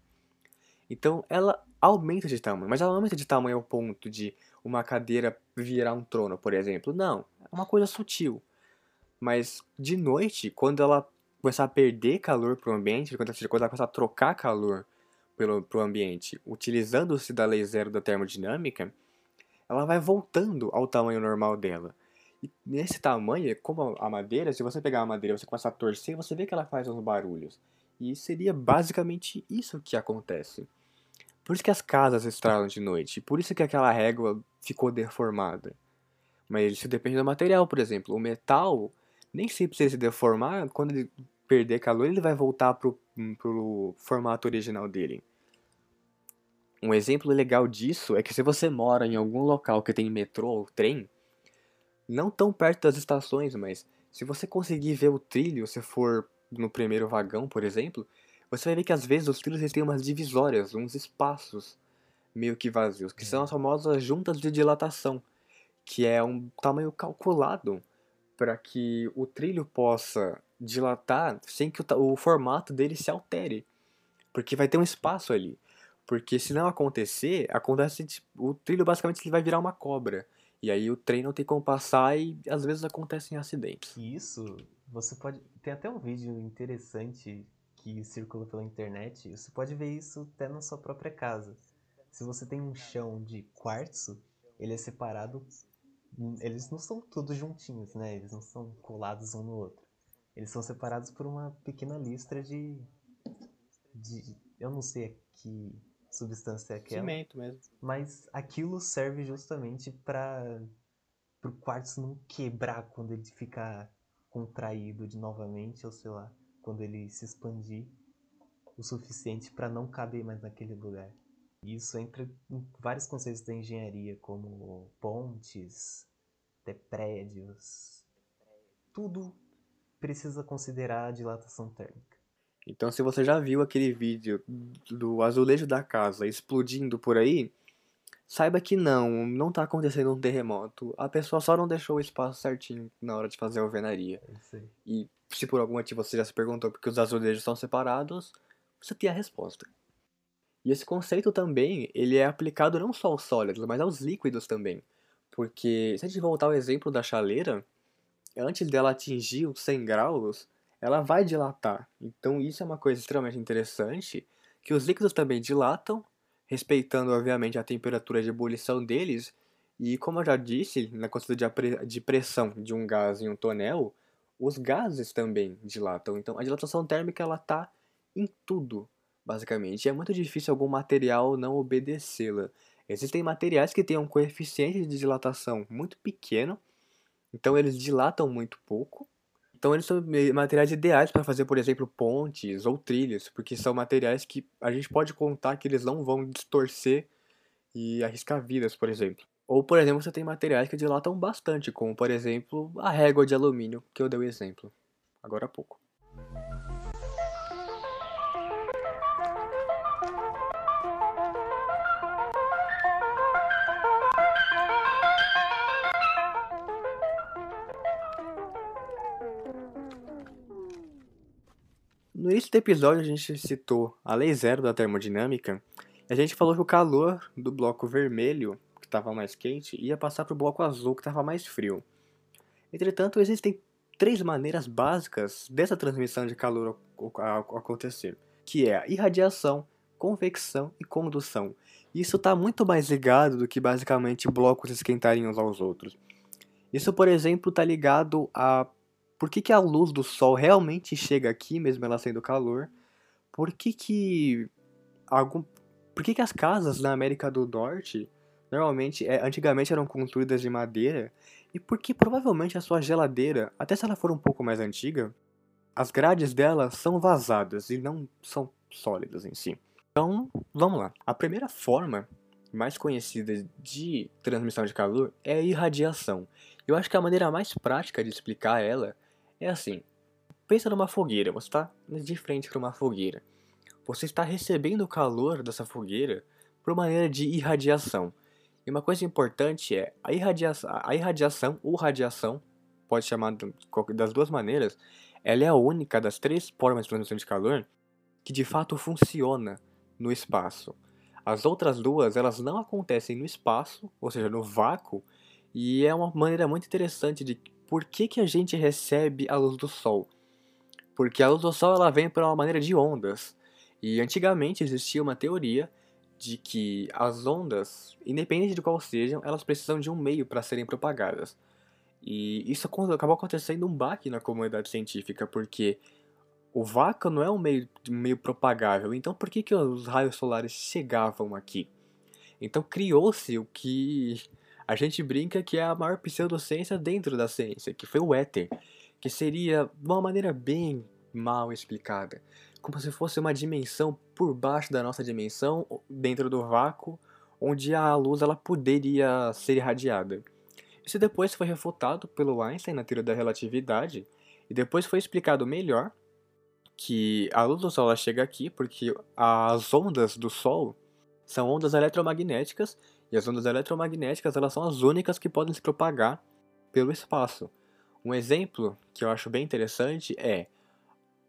Speaker 1: Então ela aumenta de tamanho, mas ela aumenta de tamanho ao ponto de uma cadeira virar um trono, por exemplo. Não, é uma coisa sutil. Mas de noite, quando ela começar a perder calor para o ambiente, quando ela começar a trocar calor para o ambiente, utilizando-se da lei zero da termodinâmica, ela vai voltando ao tamanho normal dela. E nesse tamanho, como a madeira, se você pegar a madeira e você começar a torcer, você vê que ela faz uns barulhos. E seria basicamente isso que acontece. Por isso que as casas estralam de noite. Por isso que aquela régua ficou deformada. Mas isso depende do material, por exemplo. O metal nem sempre precisa se deformar. Quando ele perder calor, ele vai voltar pro, pro formato original dele. Um exemplo legal disso é que se você mora em algum local que tem metrô ou trem, não tão perto das estações, mas se você conseguir ver o trilho, se for no primeiro vagão, por exemplo, você vai ver que às vezes os trilhos têm umas divisórias, uns espaços meio que vazios, que são as famosas juntas de dilatação, que é um tamanho calculado para que o trilho possa dilatar sem que o, o, formato dele se altere, porque vai ter um espaço ali. Porque se não acontecer, acontece tipo, o trilho basicamente ele vai virar uma cobra. E aí o trem não tem como passar e às vezes acontecem acidentes.
Speaker 3: Isso, você pode. Tem até um vídeo interessante que circula pela internet, você pode ver isso até na sua própria casa. Se você tem um chão de quartzo, ele é separado. Eles não são todos juntinhos, né? Eles não são colados um no outro. Eles são separados por uma pequena listra de. de eu não sei que substância é aquela.
Speaker 1: Cimento mesmo.
Speaker 3: Mas aquilo serve justamente para o quartzo não quebrar quando ele ficar contraído de novamente, ou sei lá quando ele se expandir o suficiente para não caber mais naquele lugar. Isso entra em vários conceitos da engenharia, como pontes, até prédios. Tudo precisa considerar a dilatação térmica.
Speaker 1: Então, se você já viu aquele vídeo do azulejo da casa explodindo por aí, saiba que não, não está acontecendo um terremoto. A pessoa só não deixou o espaço certinho na hora de fazer a alvenaria. E se por algum motivo você já se perguntou porque os azulejos são separados, você tem a resposta. E esse conceito também, ele é aplicado não só aos sólidos, mas aos líquidos também. Porque, se a gente voltar ao exemplo da chaleira, antes dela atingir os 100 graus, ela vai dilatar. Então isso é uma coisa extremamente interessante, que os líquidos também dilatam, respeitando obviamente a temperatura de ebulição deles, e como eu já disse, na questão de pressão de um gás em um tonel, os gases também dilatam. Então a dilatação térmica ela tá em tudo, basicamente. E é muito difícil algum material não obedecê-la. Existem materiais que têm um coeficiente de dilatação muito pequeno, então eles dilatam muito pouco. Então eles são materiais ideais para fazer, por exemplo, pontes ou trilhos, porque são materiais que a gente pode contar que eles não vão distorcer e arriscar vidas, por exemplo. Ou, por exemplo, você tem materiais que dilatam bastante, como, por exemplo, a régua de alumínio, que eu dei o exemplo agora há pouco. No início do episódio a gente citou a lei zero da termodinâmica e a gente falou que o calor do bloco vermelho estava mais quente, ia passar para o bloco azul, que estava mais frio. Entretanto, existem três maneiras básicas dessa transmissão de calor acontecer, que é a irradiação, convecção e condução. Isso está muito mais ligado do que basicamente blocos esquentarem uns aos outros. Isso, por exemplo, está ligado a por que, que a luz do sol realmente chega aqui, mesmo ela sendo calor, por que que, algum, por que, que as casas na América do Norte normalmente, é, antigamente eram construídas de madeira, e por que provavelmente a sua geladeira, até se ela for um pouco mais antiga, as grades dela são vazadas e não são sólidas em si. Então, vamos lá. A primeira forma mais conhecida de transmissão de calor é a irradiação. Eu acho que a maneira mais prática de explicar ela é assim: pensa numa fogueira, você está de frente para uma fogueira. Você está recebendo o calor dessa fogueira por maneira de irradiação. E uma coisa importante é a irradiação, a irradiação ou radiação, pode chamar das duas maneiras, ela é a única das três formas de transmissão de calor que de fato funciona no espaço. As outras duas, elas não acontecem no espaço, ou seja, no vácuo, e é uma maneira muito interessante de por que, que a gente recebe a luz do sol. Porque a luz do sol ela vem por uma maneira de ondas. E antigamente existia uma teoria de que as ondas, independente de qual sejam, elas precisam de um meio para serem propagadas. E isso acabou acontecendo um baque na comunidade científica, porque o vácuo não é um meio, meio propagável, então por que, que os raios solares chegavam aqui? Então criou-se o que a gente brinca que é a maior pseudociência dentro da ciência, que foi o éter, que seria de uma maneira bem mal explicada, como se fosse uma dimensão por baixo da nossa dimensão, dentro do vácuo, onde a luz ela poderia ser irradiada. Isso depois foi refutado pelo Einstein na teoria da relatividade, e depois foi explicado melhor que a luz do Sol chega aqui porque as ondas do Sol são ondas eletromagnéticas e as ondas eletromagnéticas elas são as únicas que podem se propagar pelo espaço. Um exemplo que eu acho bem interessante é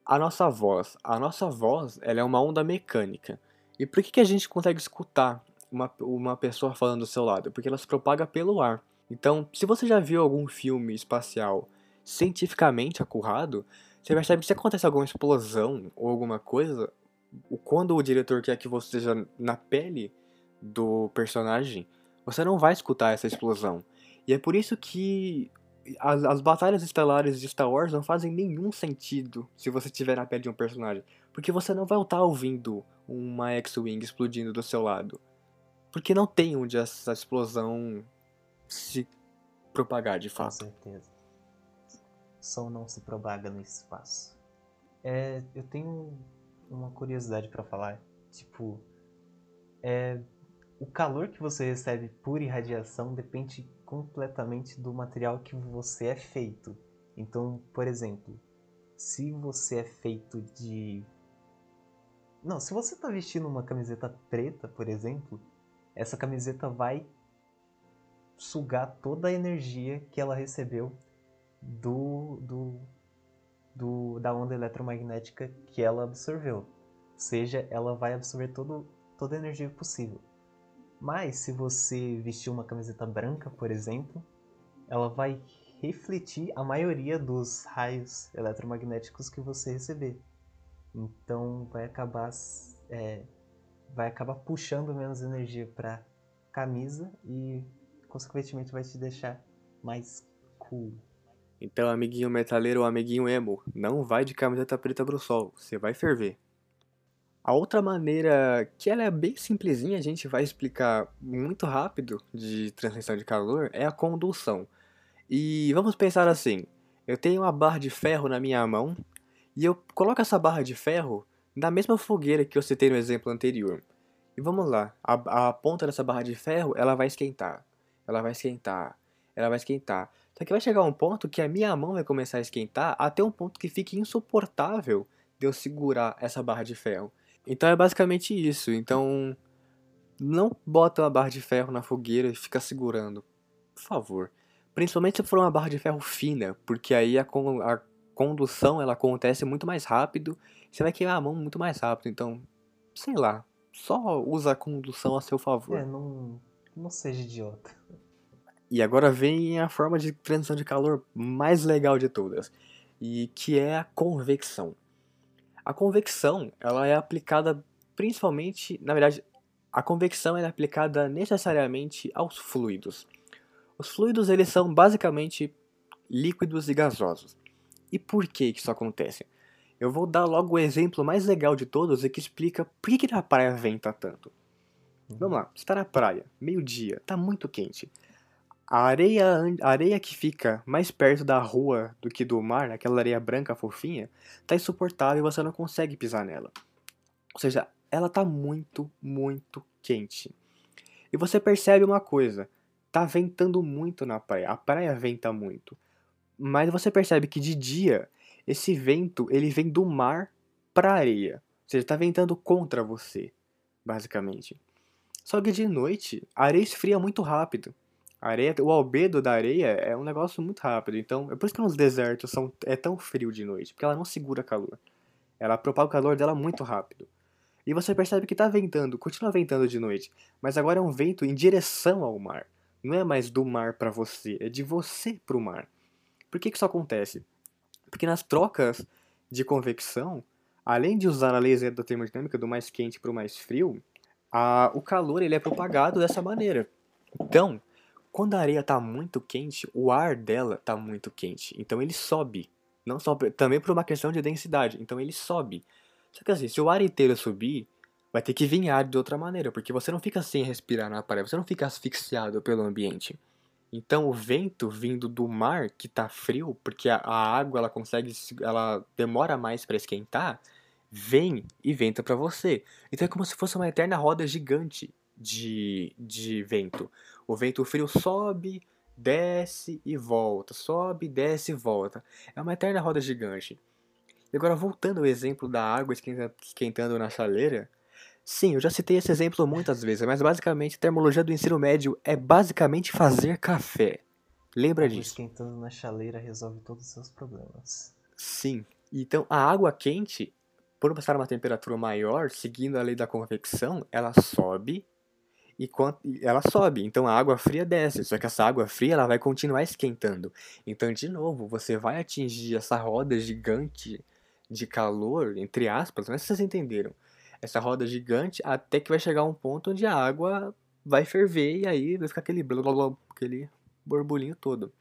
Speaker 1: a nossa voz. A nossa voz ela é uma onda mecânica. E por que, que a gente consegue escutar uma, uma pessoa falando do seu lado? Porque ela se propaga pelo ar. Então, se você já viu algum filme espacial cientificamente acurrado, você percebe que se acontece alguma explosão ou alguma coisa, quando o diretor quer que você esteja na pele do personagem, você não vai escutar essa explosão. E é por isso que as, as batalhas estelares de Star Wars não fazem nenhum sentido se você estiver na pele de um personagem. Porque você não vai estar ouvindo uma X-Wing explodindo do seu lado. Porque não tem onde essa explosão se propagar de fato.
Speaker 3: Com certeza som não se propaga no espaço. É, eu tenho uma curiosidade para falar. Tipo, é, o calor que você recebe por irradiação depende completamente do material que você é feito. Então, por exemplo, se você é feito de. Não, se você está vestindo uma camiseta preta, por exemplo, essa camiseta vai sugar toda a energia que ela recebeu do, do, do, da onda eletromagnética que ela absorveu. Ou seja, ela vai absorver todo, toda a energia possível. Mas se você vestir uma camiseta branca, por exemplo, ela vai refletir a maioria dos raios eletromagnéticos que você receber. Então vai acabar é, vai acabar puxando menos energia para camisa e consequentemente vai te deixar mais cool.
Speaker 1: Então, amiguinho metaleiro ou amiguinho emo, não vai de camiseta preta pro sol, você vai ferver. A outra maneira, que ela é bem simplesinha, a gente vai explicar muito rápido de transmissão de calor, é a condução. E vamos pensar assim, eu tenho uma barra de ferro na minha mão, e eu coloco essa barra de ferro na mesma fogueira que eu citei no exemplo anterior. E vamos lá, a, a ponta dessa barra de ferro, ela vai esquentar, ela vai esquentar, ela vai esquentar. Só que vai chegar um ponto que a minha mão vai começar a esquentar até um ponto que fique insuportável de eu segurar essa barra de ferro. Então é basicamente isso. Então não bota uma barra de ferro na fogueira e fica segurando. Por favor. Principalmente se for uma barra de ferro fina, porque aí a, con a condução ela acontece muito mais rápido. Você vai queimar a mão muito mais rápido. Então, sei lá. Só usa a condução a seu favor.
Speaker 3: É, não, não seja idiota.
Speaker 1: E agora vem a forma de transição de calor mais legal de todas, e que é a convecção. A convecção, ela é aplicada principalmente, na verdade, a convecção é aplicada necessariamente aos fluidos. Os fluidos eles são basicamente líquidos e gasosos. E por que isso acontece? Eu vou dar logo o exemplo mais legal de todos e que explica por que, na praia venta tanto. Vamos lá, está na praia, meio-dia, está muito quente. A areia, a areia que fica mais perto da rua do que do mar, aquela areia branca fofinha, está insuportável e você não consegue pisar nela. Ou seja, ela está muito, muito quente. E você percebe uma coisa, tá ventando muito na praia. A praia venta muito. Mas você percebe que de dia esse vento ele vem do mar para a areia. Ou seja, está ventando contra você, basicamente. Só que de noite a areia esfria muito rápido. A areia, o albedo da areia é um negócio muito rápido. Então, é por isso que nos desertos são, é tão frio de noite, porque ela não segura calor. Ela propaga o calor dela muito rápido. E você percebe que está ventando, continua ventando de noite, mas agora é um vento em direção ao mar. Não é mais do mar para você, é de você para o mar. Por que, que isso acontece? Porque nas trocas de convecção, além de usar a lei da termodinâmica do mais quente para o mais frio, a, o calor ele é propagado dessa maneira. Então, quando a areia está muito quente, o ar dela está muito quente. Então ele sobe. Não só também por uma questão de densidade. Então ele sobe. Só que assim, se o ar inteiro subir, vai ter que vir ar de outra maneira, porque você não fica sem respirar na praia, você não fica asfixiado pelo ambiente. Então o vento vindo do mar que está frio, porque a, a, água ela consegue, ela demora mais para esquentar, vem e venta para você. Então é como se fosse uma eterna roda gigante de, de vento. O vento frio sobe, desce e volta, sobe, desce e volta. É uma eterna roda gigante. E agora voltando ao exemplo da água esquentando na chaleira, sim, eu já citei esse exemplo muitas vezes, mas basicamente a termologia do ensino médio é basicamente fazer café. Lembra
Speaker 3: água
Speaker 1: disso?
Speaker 3: esquentando na chaleira resolve todos os seus problemas.
Speaker 1: Sim. Então a água quente, por passar uma temperatura maior, seguindo a lei da convecção, ela sobe e ela sobe, então a água fria desce, só que essa água fria ela vai continuar esquentando. Então, de novo, você vai atingir essa roda gigante de calor, entre aspas, se vocês entenderam. Essa roda gigante até que vai chegar um ponto onde a água vai ferver e aí vai ficar aquele blá, blá, blá, aquele borbulhinho todo.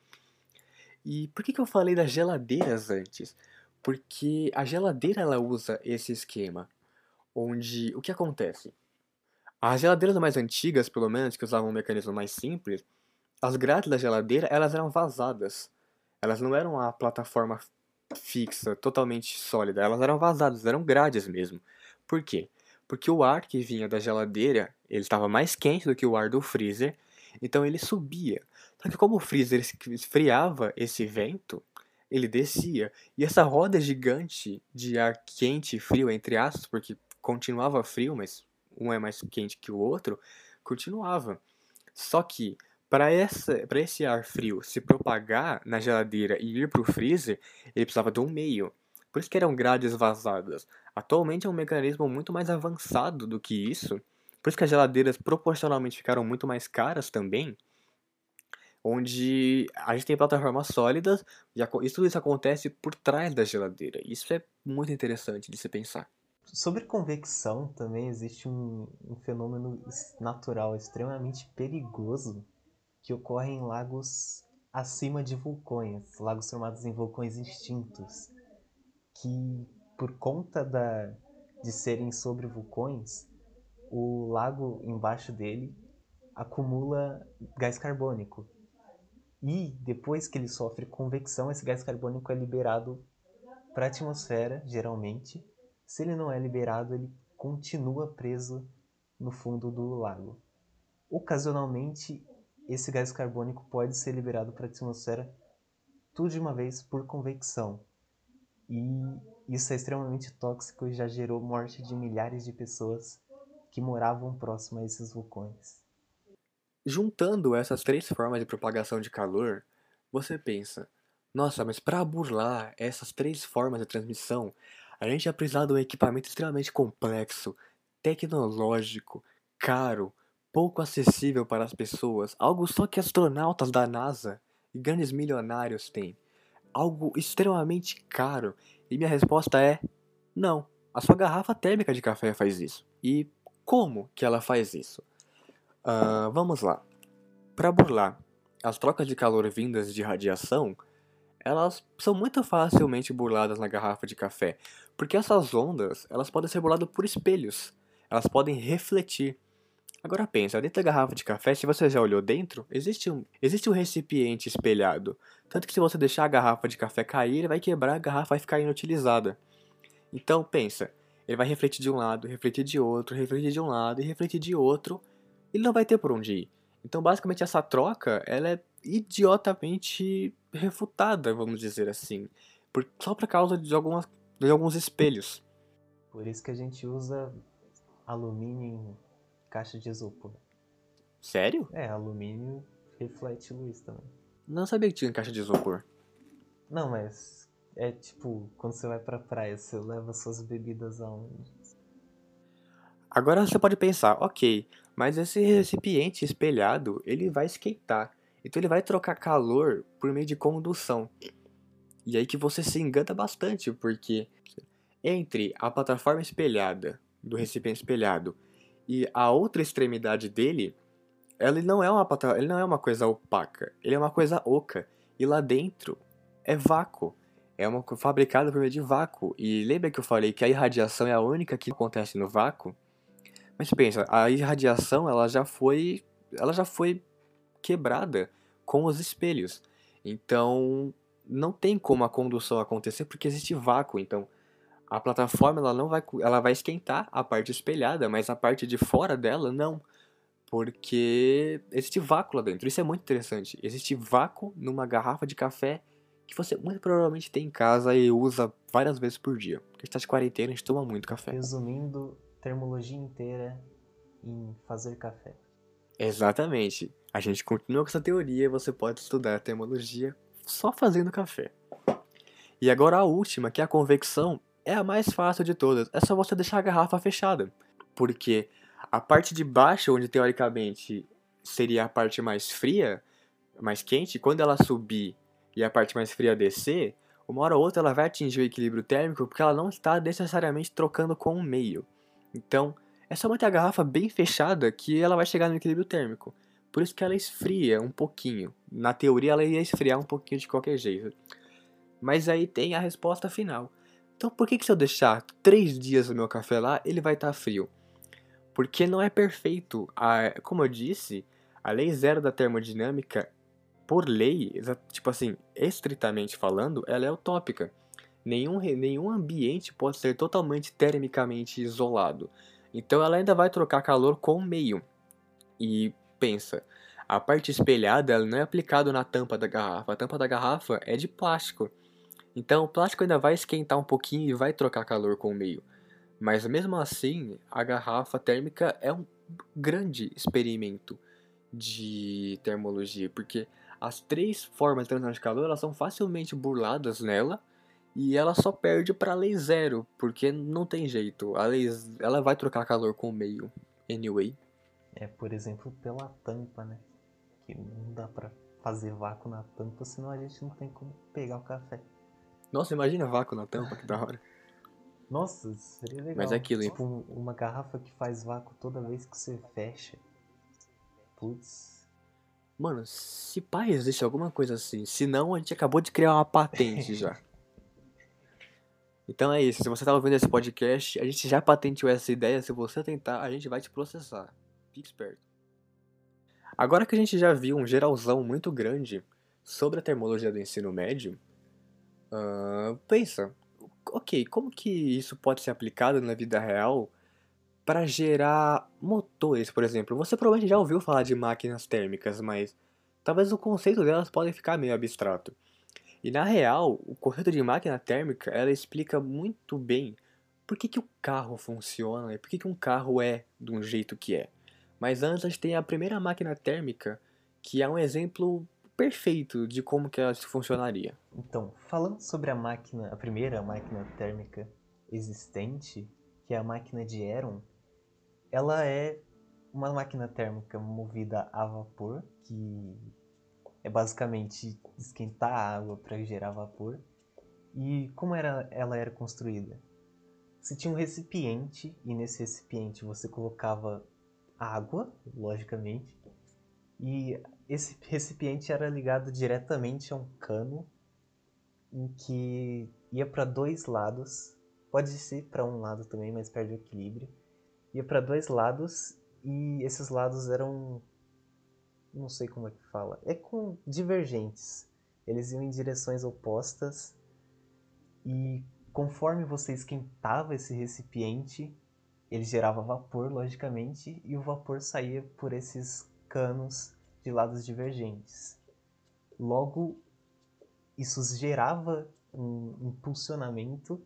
Speaker 1: E por que, que eu falei das geladeiras antes? Porque a geladeira ela usa esse esquema, onde o que acontece? As geladeiras mais antigas, pelo menos, que usavam um mecanismo mais simples, as grades da geladeira elas eram vazadas. Elas não eram a plataforma fixa, totalmente sólida. Elas eram vazadas, eram grades mesmo. Por quê? Porque o ar que vinha da geladeira, ele estava mais quente do que o ar do freezer, então ele subia. Só que como o freezer esfriava esse vento, ele descia. E essa roda gigante de ar quente e frio, entre aspas, porque continuava frio, mas um é mais quente que o outro, continuava. Só que para esse ar frio se propagar na geladeira e ir para o freezer, ele precisava de um meio. Por isso que eram grades vazadas. Atualmente é um mecanismo muito mais avançado do que isso. Por isso que as geladeiras proporcionalmente ficaram muito mais caras também. Onde a gente tem plataformas sólidas e tudo isso acontece por trás da geladeira. Isso é muito interessante de se pensar.
Speaker 3: Sobre convecção também existe um, um fenômeno natural extremamente perigoso que ocorre em lagos acima de vulcões, lagos formados em vulcões extintos, que por conta da, de serem sobre vulcões, o lago embaixo dele acumula gás carbônico. E depois que ele sofre convecção, esse gás carbônico é liberado para a atmosfera, geralmente. Se ele não é liberado, ele continua preso no fundo do lago. Ocasionalmente, esse gás carbônico pode ser liberado para a atmosfera tudo de uma vez por convecção. E isso é extremamente tóxico e já gerou morte de milhares de pessoas que moravam próximo a esses vulcões.
Speaker 1: Juntando essas três formas de propagação de calor, você pensa: nossa, mas para burlar essas três formas de transmissão, a gente ia precisar de um equipamento extremamente complexo, tecnológico, caro, pouco acessível para as pessoas, algo só que astronautas da NASA e grandes milionários têm, algo extremamente caro. E minha resposta é: não. A sua garrafa térmica de café faz isso. E como que ela faz isso? Uh, vamos lá. Para burlar as trocas de calor vindas de radiação, elas são muito facilmente burladas na garrafa de café, porque essas ondas, elas podem ser burladas por espelhos, elas podem refletir. Agora pensa, dentro da garrafa de café, se você já olhou dentro, existe um, existe um recipiente espelhado. Tanto que se você deixar a garrafa de café cair, ele vai quebrar, a garrafa vai ficar inutilizada. Então pensa, ele vai refletir de um lado, refletir de outro, refletir de um lado e refletir de outro. Ele não vai ter por onde ir. Então basicamente essa troca, ela é idiotamente refutada, vamos dizer assim, por, só por causa de, algumas, de alguns espelhos.
Speaker 3: Por isso que a gente usa alumínio em caixa de isopor.
Speaker 1: Sério?
Speaker 3: É, alumínio reflete luz também.
Speaker 1: Não sabia que tinha caixa de isopor.
Speaker 3: Não, mas é tipo, quando você vai pra praia, você leva suas bebidas aonde?
Speaker 1: Agora você pode pensar, ok, mas esse recipiente espelhado, ele vai esquentar. Então ele vai trocar calor por meio de condução. E aí que você se engana bastante, porque entre a plataforma espelhada, do recipiente espelhado, e a outra extremidade dele, ele não é uma ele não é uma coisa opaca, ele é uma coisa oca. E lá dentro é vácuo. É uma fabricada por meio de vácuo. E lembra que eu falei que a irradiação é a única que acontece no vácuo? Mas pensa, a irradiação ela já foi ela já foi quebrada com os espelhos. Então, não tem como a condução acontecer porque existe vácuo. Então, a plataforma ela não vai, ela vai esquentar a parte espelhada, mas a parte de fora dela não, porque existe vácuo lá dentro. Isso é muito interessante. Existe vácuo numa garrafa de café que você muito provavelmente tem em casa e usa várias vezes por dia. Porque está de quarentena, a gente toma muito café.
Speaker 3: Resumindo, termologia inteira em fazer café.
Speaker 1: Exatamente. A gente continua com essa teoria e você pode estudar a termologia só fazendo café. E agora a última, que é a convecção, é a mais fácil de todas. É só você deixar a garrafa fechada. Porque a parte de baixo, onde teoricamente seria a parte mais fria, mais quente, quando ela subir e a parte mais fria descer, uma hora ou outra ela vai atingir o equilíbrio térmico porque ela não está necessariamente trocando com o meio. Então, é só manter a garrafa bem fechada que ela vai chegar no equilíbrio térmico. Por isso que ela esfria um pouquinho. Na teoria ela ia esfriar um pouquinho de qualquer jeito. Mas aí tem a resposta final. Então por que, que se eu deixar três dias o meu café lá, ele vai estar tá frio? Porque não é perfeito. A, como eu disse, a lei zero da termodinâmica, por lei, tipo assim, estritamente falando, ela é utópica. Nenhum, nenhum ambiente pode ser totalmente termicamente isolado. Então ela ainda vai trocar calor com o meio. E pensa, a parte espelhada ela não é aplicada na tampa da garrafa. A tampa da garrafa é de plástico. Então o plástico ainda vai esquentar um pouquinho e vai trocar calor com o meio. Mas mesmo assim, a garrafa térmica é um grande experimento de termologia, porque as três formas de transição de calor elas são facilmente burladas nela e ela só perde para a lei zero, porque não tem jeito. A lei, ela vai trocar calor com o meio, anyway.
Speaker 3: É, por exemplo, pela tampa, né? Que não dá pra fazer vácuo na tampa, senão a gente não tem como pegar o café.
Speaker 1: Nossa, imagina vácuo na tampa, que da hora.
Speaker 3: Nossa, seria legal.
Speaker 1: Mas é aquilo,
Speaker 3: Tipo, um- uma garrafa que faz vácuo toda vez que você fecha. Putz.
Speaker 1: Mano, se pá existe alguma coisa assim, se não, a gente acabou de criar uma patente já. Então é isso, se você tá ouvindo esse podcast, a gente já patenteou essa ideia, se você tentar, a gente vai te processar. Fique esperto. Agora que a gente já viu um geralzão muito grande sobre a termologia do ensino médio, ah, pensa, ok, como que isso pode ser aplicado na vida real para gerar motores, por exemplo? Você provavelmente já ouviu falar de máquinas térmicas, mas talvez o conceito delas pode ficar meio abstrato. E na real, o conceito de máquina térmica, ela explica muito bem por que, que o carro funciona e por que, que um carro é de um jeito que é. Mas antes a gente tem a primeira máquina térmica, que é um exemplo perfeito de como que ela funcionaria.
Speaker 3: Então, falando sobre a máquina, a primeira máquina térmica existente, que é a máquina de Heron, ela é uma máquina térmica movida a vapor, que é basicamente esquentar a água para gerar vapor. E como era, ela era construída? Você tinha um recipiente e nesse recipiente você colocava água, logicamente, e esse recipiente era ligado diretamente a um cano em que ia para dois lados. Pode ser para um lado também, mas perde o equilíbrio. Ia para dois lados e esses lados eram não sei como é que fala. É com divergentes. Eles iam em direções opostas e conforme você esquentava esse recipiente, ele gerava vapor, logicamente, e o vapor saía por esses canos de lados divergentes. Logo, isso gerava um impulsionamento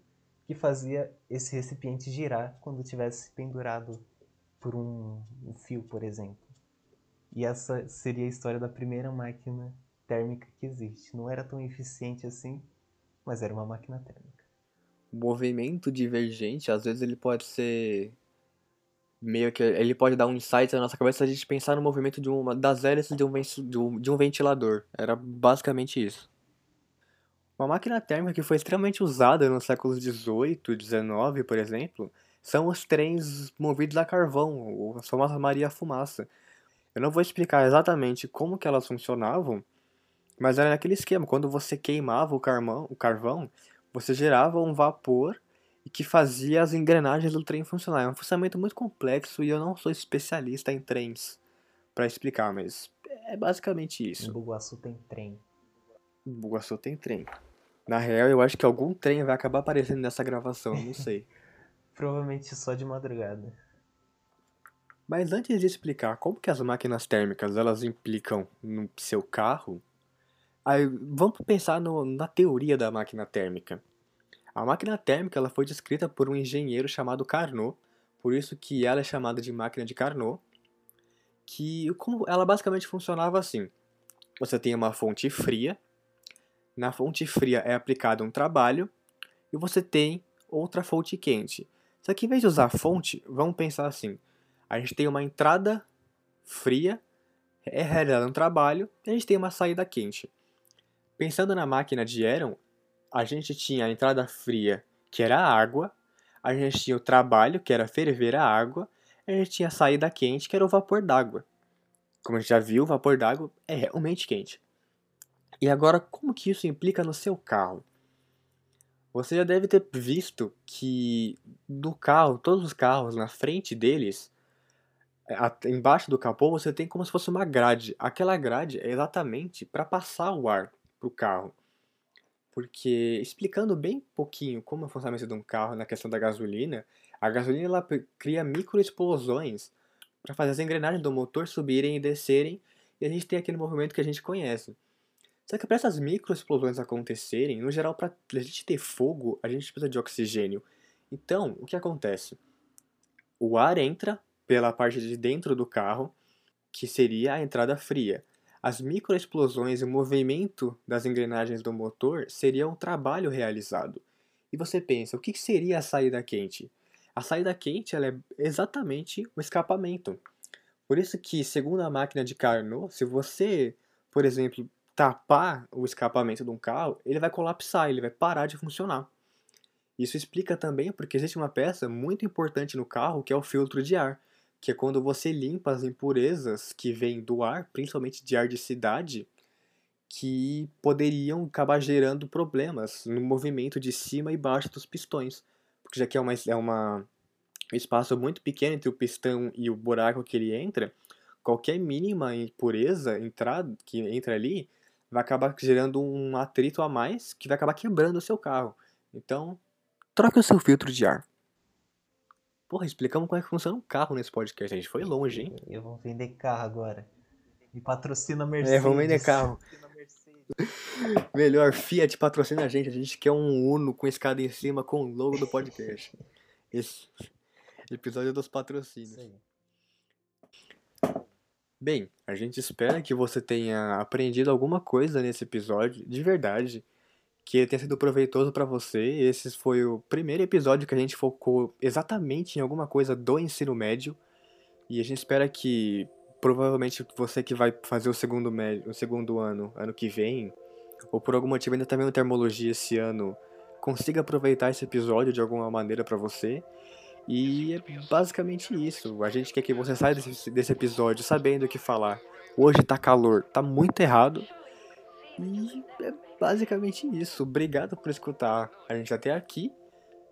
Speaker 3: que fazia esse recipiente girar quando tivesse pendurado por um, um fio, por exemplo. E essa seria a história da primeira máquina térmica que existe. Não era tão eficiente assim, mas era uma máquina térmica.
Speaker 1: Movimento divergente, às vezes ele pode ser meio que ele pode dar um insight na nossa cabeça a gente pensar no movimento de uma das hélices de um, de um, de um ventilador. Era basicamente isso. Uma máquina térmica que foi extremamente usada nos séculos 18 e 19, por exemplo, são os trens movidos a carvão, a famosa Maria Fumaça. Eu não vou explicar exatamente como que elas funcionavam, mas era naquele esquema, quando você queimava o carvão, o carvão, você gerava um vapor e que fazia as engrenagens do trem funcionar. É um funcionamento muito complexo e eu não sou especialista em trens para explicar, mas é basicamente isso.
Speaker 3: Em Bugaçu tem trem.
Speaker 1: Em Bugaçu tem trem. Na real, eu acho que algum trem vai acabar aparecendo nessa gravação, não sei.
Speaker 3: Provavelmente só de madrugada.
Speaker 1: Mas antes de explicar como que as máquinas térmicas elas implicam no seu carro, aí vamos pensar no, na teoria da máquina térmica. A máquina térmica ela foi descrita por um engenheiro chamado Carnot, por isso que ela é chamada de máquina de Carnot, que como ela basicamente funcionava assim. Você tem uma fonte fria, na fonte fria é aplicado um trabalho e você tem outra fonte quente. Só que em vez de usar fonte, vamos pensar assim: a gente tem uma entrada fria, é realizado um trabalho, e a gente tem uma saída quente. Pensando na máquina de Eron, a gente tinha a entrada fria, que era a água, a gente tinha o trabalho, que era ferver a água, e a gente tinha a saída quente, que era o vapor d'água. Como a gente já viu, o vapor d'água é realmente quente. E agora, como que isso implica no seu carro? Você já deve ter visto que do carro, todos os carros na frente deles, embaixo do capô, você tem como se fosse uma grade. Aquela grade é exatamente para passar o ar para o carro. Porque, explicando bem pouquinho como é o funcionamento de um carro na questão da gasolina, a gasolina ela cria microexplosões para fazer as engrenagens do motor subirem e descerem, e a gente tem aquele movimento que a gente conhece. Só que para essas microexplosões acontecerem, no geral, para a gente ter fogo, a gente precisa de oxigênio. Então, o que acontece? O ar entra pela parte de dentro do carro, que seria a entrada fria. As microexplosões e o movimento das engrenagens do motor seria um trabalho realizado. E você pensa, o que seria a saída quente? A saída quente ela é exatamente o escapamento. Por isso que, segundo a máquina de Carnot, se você, por exemplo, tapar o escapamento de um carro, ele vai colapsar, ele vai parar de funcionar. Isso explica também porque existe uma peça muito importante no carro que é o filtro de ar que é quando você limpa as impurezas que vêm do ar, principalmente de ar de cidade, que poderiam acabar gerando problemas no movimento de cima e baixo dos pistões. Porque já que é, uma, é uma, um espaço muito pequeno entre o pistão e o buraco que ele entra, qualquer mínima impureza entrada, que entra ali vai acabar gerando um atrito a mais que vai acabar quebrando o seu carro. Então, troque o seu filtro de ar. Porra, explicamos como é que funciona um carro nesse podcast. A gente foi longe, hein?
Speaker 3: Eu vou vender carro agora. Me patrocina a Mercedes.
Speaker 1: É, vamos vender carro. Melhor, Fiat patrocina a gente. A gente quer um Uno com escada em cima com o logo do podcast. Esse episódio dos patrocínios. Bem, a gente espera que você tenha aprendido alguma coisa nesse episódio, de verdade que tenha sido proveitoso para você. Esse foi o primeiro episódio que a gente focou exatamente em alguma coisa do ensino médio. E a gente espera que provavelmente você que vai fazer o segundo, médio, o segundo ano, ano que vem, ou por algum motivo ainda tá vendo termologia esse ano, consiga aproveitar esse episódio de alguma maneira para você. E é basicamente isso. A gente quer que você saia desse, desse episódio sabendo o que falar. Hoje tá calor, tá muito errado. E é basicamente isso. Obrigado por escutar a gente até aqui.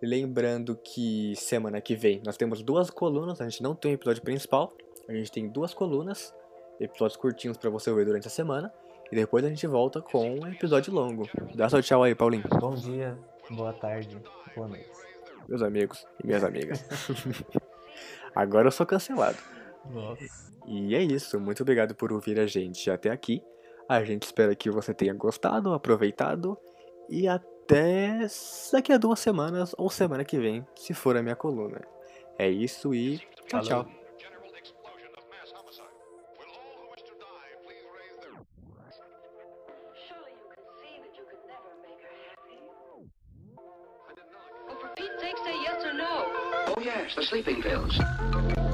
Speaker 1: Lembrando que semana que vem nós temos duas colunas, a gente não tem episódio principal, a gente tem duas colunas, episódios curtinhos para você ver durante a semana. E depois a gente volta com um episódio longo. Dá seu tchau aí, Paulinho.
Speaker 3: Bom dia, boa tarde, boa noite.
Speaker 1: Meus amigos e minhas amigas. Agora eu sou cancelado.
Speaker 3: Nossa.
Speaker 1: E é isso. Muito obrigado por ouvir a gente até aqui. A gente espera que você tenha gostado, aproveitado. E até daqui a duas semanas ou semana que vem, se for a minha coluna. É isso e tchau, tchau.
Speaker 4: Surely you can see